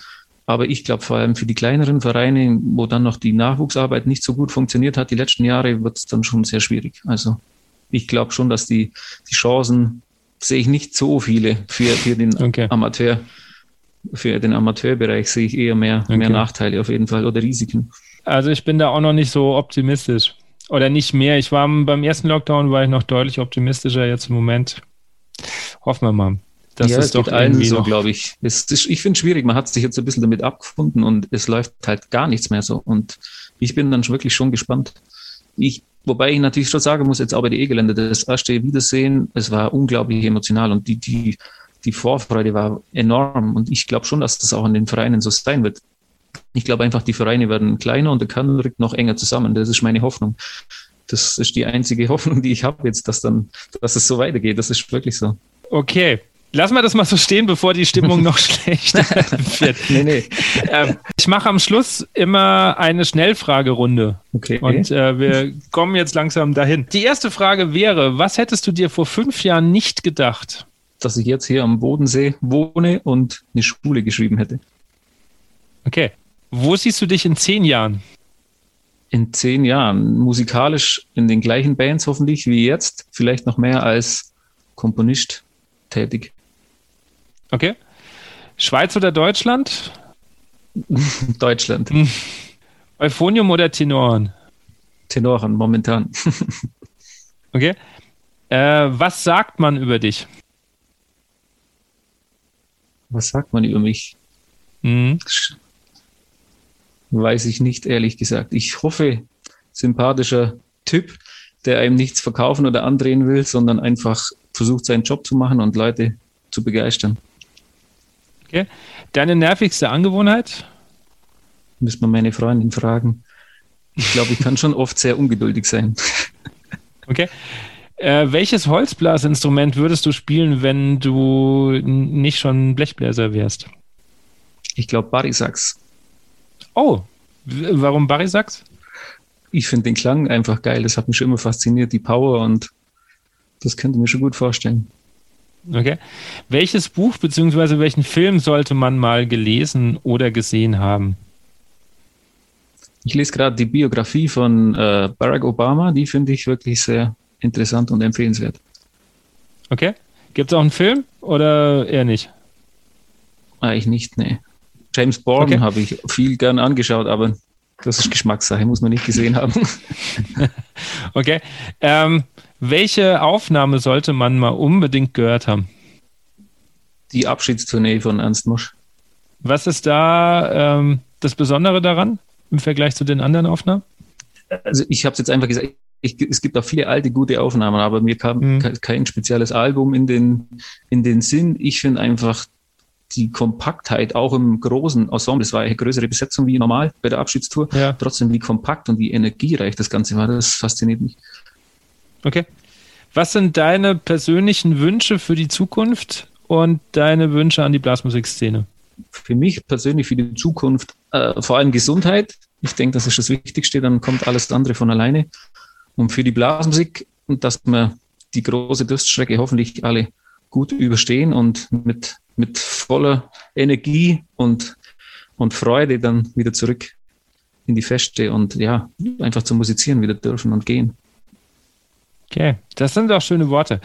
Aber ich glaube, vor allem für die kleineren Vereine, wo dann noch die Nachwuchsarbeit nicht so gut funktioniert hat, die letzten Jahre, wird es dann schon sehr schwierig. Also ich glaube schon, dass die, die Chancen sehe ich nicht so viele für, für den okay. Amateur. Für den Amateurbereich sehe ich eher mehr, okay. mehr Nachteile auf jeden Fall oder Risiken. Also ich bin da auch noch nicht so optimistisch. Oder nicht mehr. Ich war beim ersten Lockdown war ich noch deutlich optimistischer. Jetzt im Moment hoffen wir mal. Das ja, ist doch allen so, glaube ich. Es ist, ich finde es schwierig. Man hat sich jetzt ein bisschen damit abgefunden und es läuft halt gar nichts mehr so. Und ich bin dann wirklich schon gespannt. Ich, wobei ich natürlich schon sagen muss, jetzt auch bei die E-Gelände, das erste Wiedersehen, es war unglaublich emotional und die, die, die Vorfreude war enorm. Und ich glaube schon, dass das auch in den Vereinen so sein wird. Ich glaube einfach, die Vereine werden kleiner und der Kern rückt noch enger zusammen. Das ist meine Hoffnung. Das ist die einzige Hoffnung, die ich habe jetzt, dass dann, dass es so weitergeht. Das ist wirklich so. Okay, Lass mal das mal so stehen, bevor die Stimmung noch schlechter wird. nee, nee. Ähm, ich mache am Schluss immer eine Schnellfragerunde. Okay. Und äh, wir kommen jetzt langsam dahin. Die erste Frage wäre: Was hättest du dir vor fünf Jahren nicht gedacht? Dass ich jetzt hier am Bodensee wohne und eine Schule geschrieben hätte. Okay. Wo siehst du dich in zehn Jahren? In zehn Jahren. Musikalisch in den gleichen Bands hoffentlich wie jetzt. Vielleicht noch mehr als Komponist tätig. Okay. Schweiz oder Deutschland? Deutschland. Hm. Euphonium oder Tenoren? Tenoren momentan. okay. Äh, was sagt man über dich? Was sagt man über mich? Mhm. Weiß ich nicht, ehrlich gesagt. Ich hoffe, sympathischer Typ, der einem nichts verkaufen oder andrehen will, sondern einfach versucht, seinen Job zu machen und Leute zu begeistern. Okay. Deine nervigste Angewohnheit? Müsste man meine Freundin fragen. Ich glaube, ich kann schon oft sehr ungeduldig sein. Okay. Äh, welches Holzblasinstrument würdest du spielen, wenn du nicht schon Blechbläser wärst? Ich glaube Barisax. Oh, warum Barisax? Ich finde den Klang einfach geil. Das hat mich schon immer fasziniert, die Power und das könnte mir schon gut vorstellen. Okay. Welches Buch bzw. welchen Film sollte man mal gelesen oder gesehen haben? Ich lese gerade die Biografie von äh, Barack Obama. Die finde ich wirklich sehr interessant und empfehlenswert. Okay. Gibt es auch einen Film oder eher nicht? Eigentlich nicht, nee. James Bond okay. habe ich viel gern angeschaut, aber das ist Geschmackssache, muss man nicht gesehen haben. okay. Ähm, welche Aufnahme sollte man mal unbedingt gehört haben? Die Abschiedstournee von Ernst Mosch. Was ist da ähm, das Besondere daran im Vergleich zu den anderen Aufnahmen? Also ich habe es jetzt einfach gesagt, ich, es gibt auch viele alte, gute Aufnahmen, aber mir kam mhm. kein spezielles Album in den, in den Sinn. Ich finde einfach die Kompaktheit auch im großen Ensemble, es war eine größere Besetzung wie normal bei der Abschiedstour, ja. trotzdem wie kompakt und wie energiereich das Ganze war, das fasziniert mich. Okay. Was sind deine persönlichen Wünsche für die Zukunft und deine Wünsche an die Blasmusikszene? Für mich persönlich für die Zukunft äh, vor allem Gesundheit. Ich denke, das ist das Wichtigste, dann kommt alles andere von alleine. Und für die Blasmusik, dass wir die große Durststrecke hoffentlich alle gut überstehen und mit, mit voller Energie und, und Freude dann wieder zurück in die Feste und ja, einfach zum Musizieren wieder dürfen und gehen. Okay, das sind auch schöne Worte.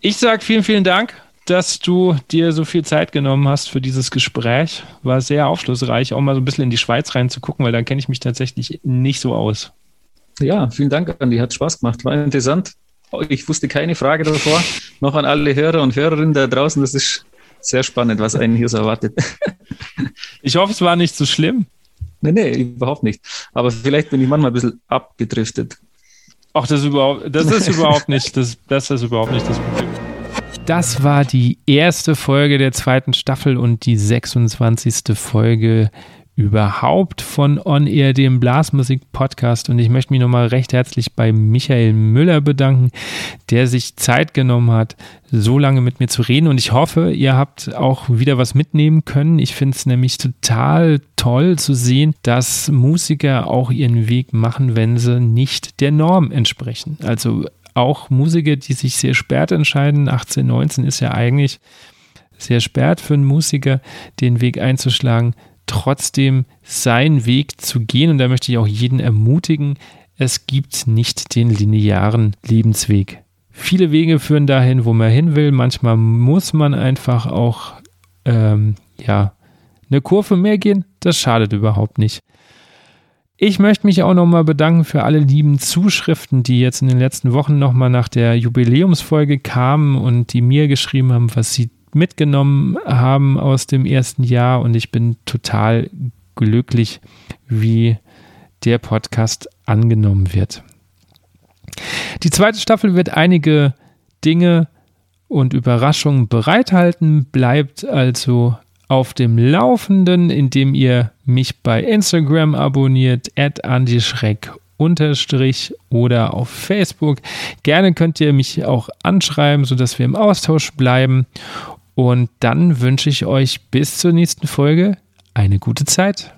Ich sage vielen, vielen Dank, dass du dir so viel Zeit genommen hast für dieses Gespräch. War sehr aufschlussreich, auch mal so ein bisschen in die Schweiz reinzugucken, weil dann kenne ich mich tatsächlich nicht so aus. Ja, vielen Dank, Andi. Hat Spaß gemacht. War interessant. Ich wusste keine Frage davor. Noch an alle Hörer und Hörerinnen da draußen. Das ist sehr spannend, was einen hier so erwartet. Ich hoffe, es war nicht so schlimm. Nee, nee, überhaupt nicht. Aber vielleicht bin ich manchmal ein bisschen abgedriftet. Ach, das ist überhaupt, das ist überhaupt nicht, das, das ist überhaupt nicht das Problem. Das war die erste Folge der zweiten Staffel und die 26. Folge überhaupt von On Air, dem Blasmusik-Podcast. Und ich möchte mich nochmal recht herzlich bei Michael Müller bedanken, der sich Zeit genommen hat, so lange mit mir zu reden. Und ich hoffe, ihr habt auch wieder was mitnehmen können. Ich finde es nämlich total toll zu sehen, dass Musiker auch ihren Weg machen, wenn sie nicht der Norm entsprechen. Also auch Musiker, die sich sehr spät entscheiden. 18, 19 ist ja eigentlich sehr spät für einen Musiker, den Weg einzuschlagen trotzdem seinen Weg zu gehen. Und da möchte ich auch jeden ermutigen, es gibt nicht den linearen Lebensweg. Viele Wege führen dahin, wo man hin will. Manchmal muss man einfach auch ähm, ja, eine Kurve mehr gehen. Das schadet überhaupt nicht. Ich möchte mich auch nochmal bedanken für alle lieben Zuschriften, die jetzt in den letzten Wochen nochmal nach der Jubiläumsfolge kamen und die mir geschrieben haben, was sie mitgenommen haben aus dem ersten Jahr und ich bin total glücklich, wie der Podcast angenommen wird. Die zweite Staffel wird einige Dinge und Überraschungen bereithalten, bleibt also auf dem Laufenden, indem ihr mich bei Instagram abonniert, at unterstrich oder auf Facebook. Gerne könnt ihr mich auch anschreiben, sodass wir im Austausch bleiben. Und dann wünsche ich euch bis zur nächsten Folge eine gute Zeit.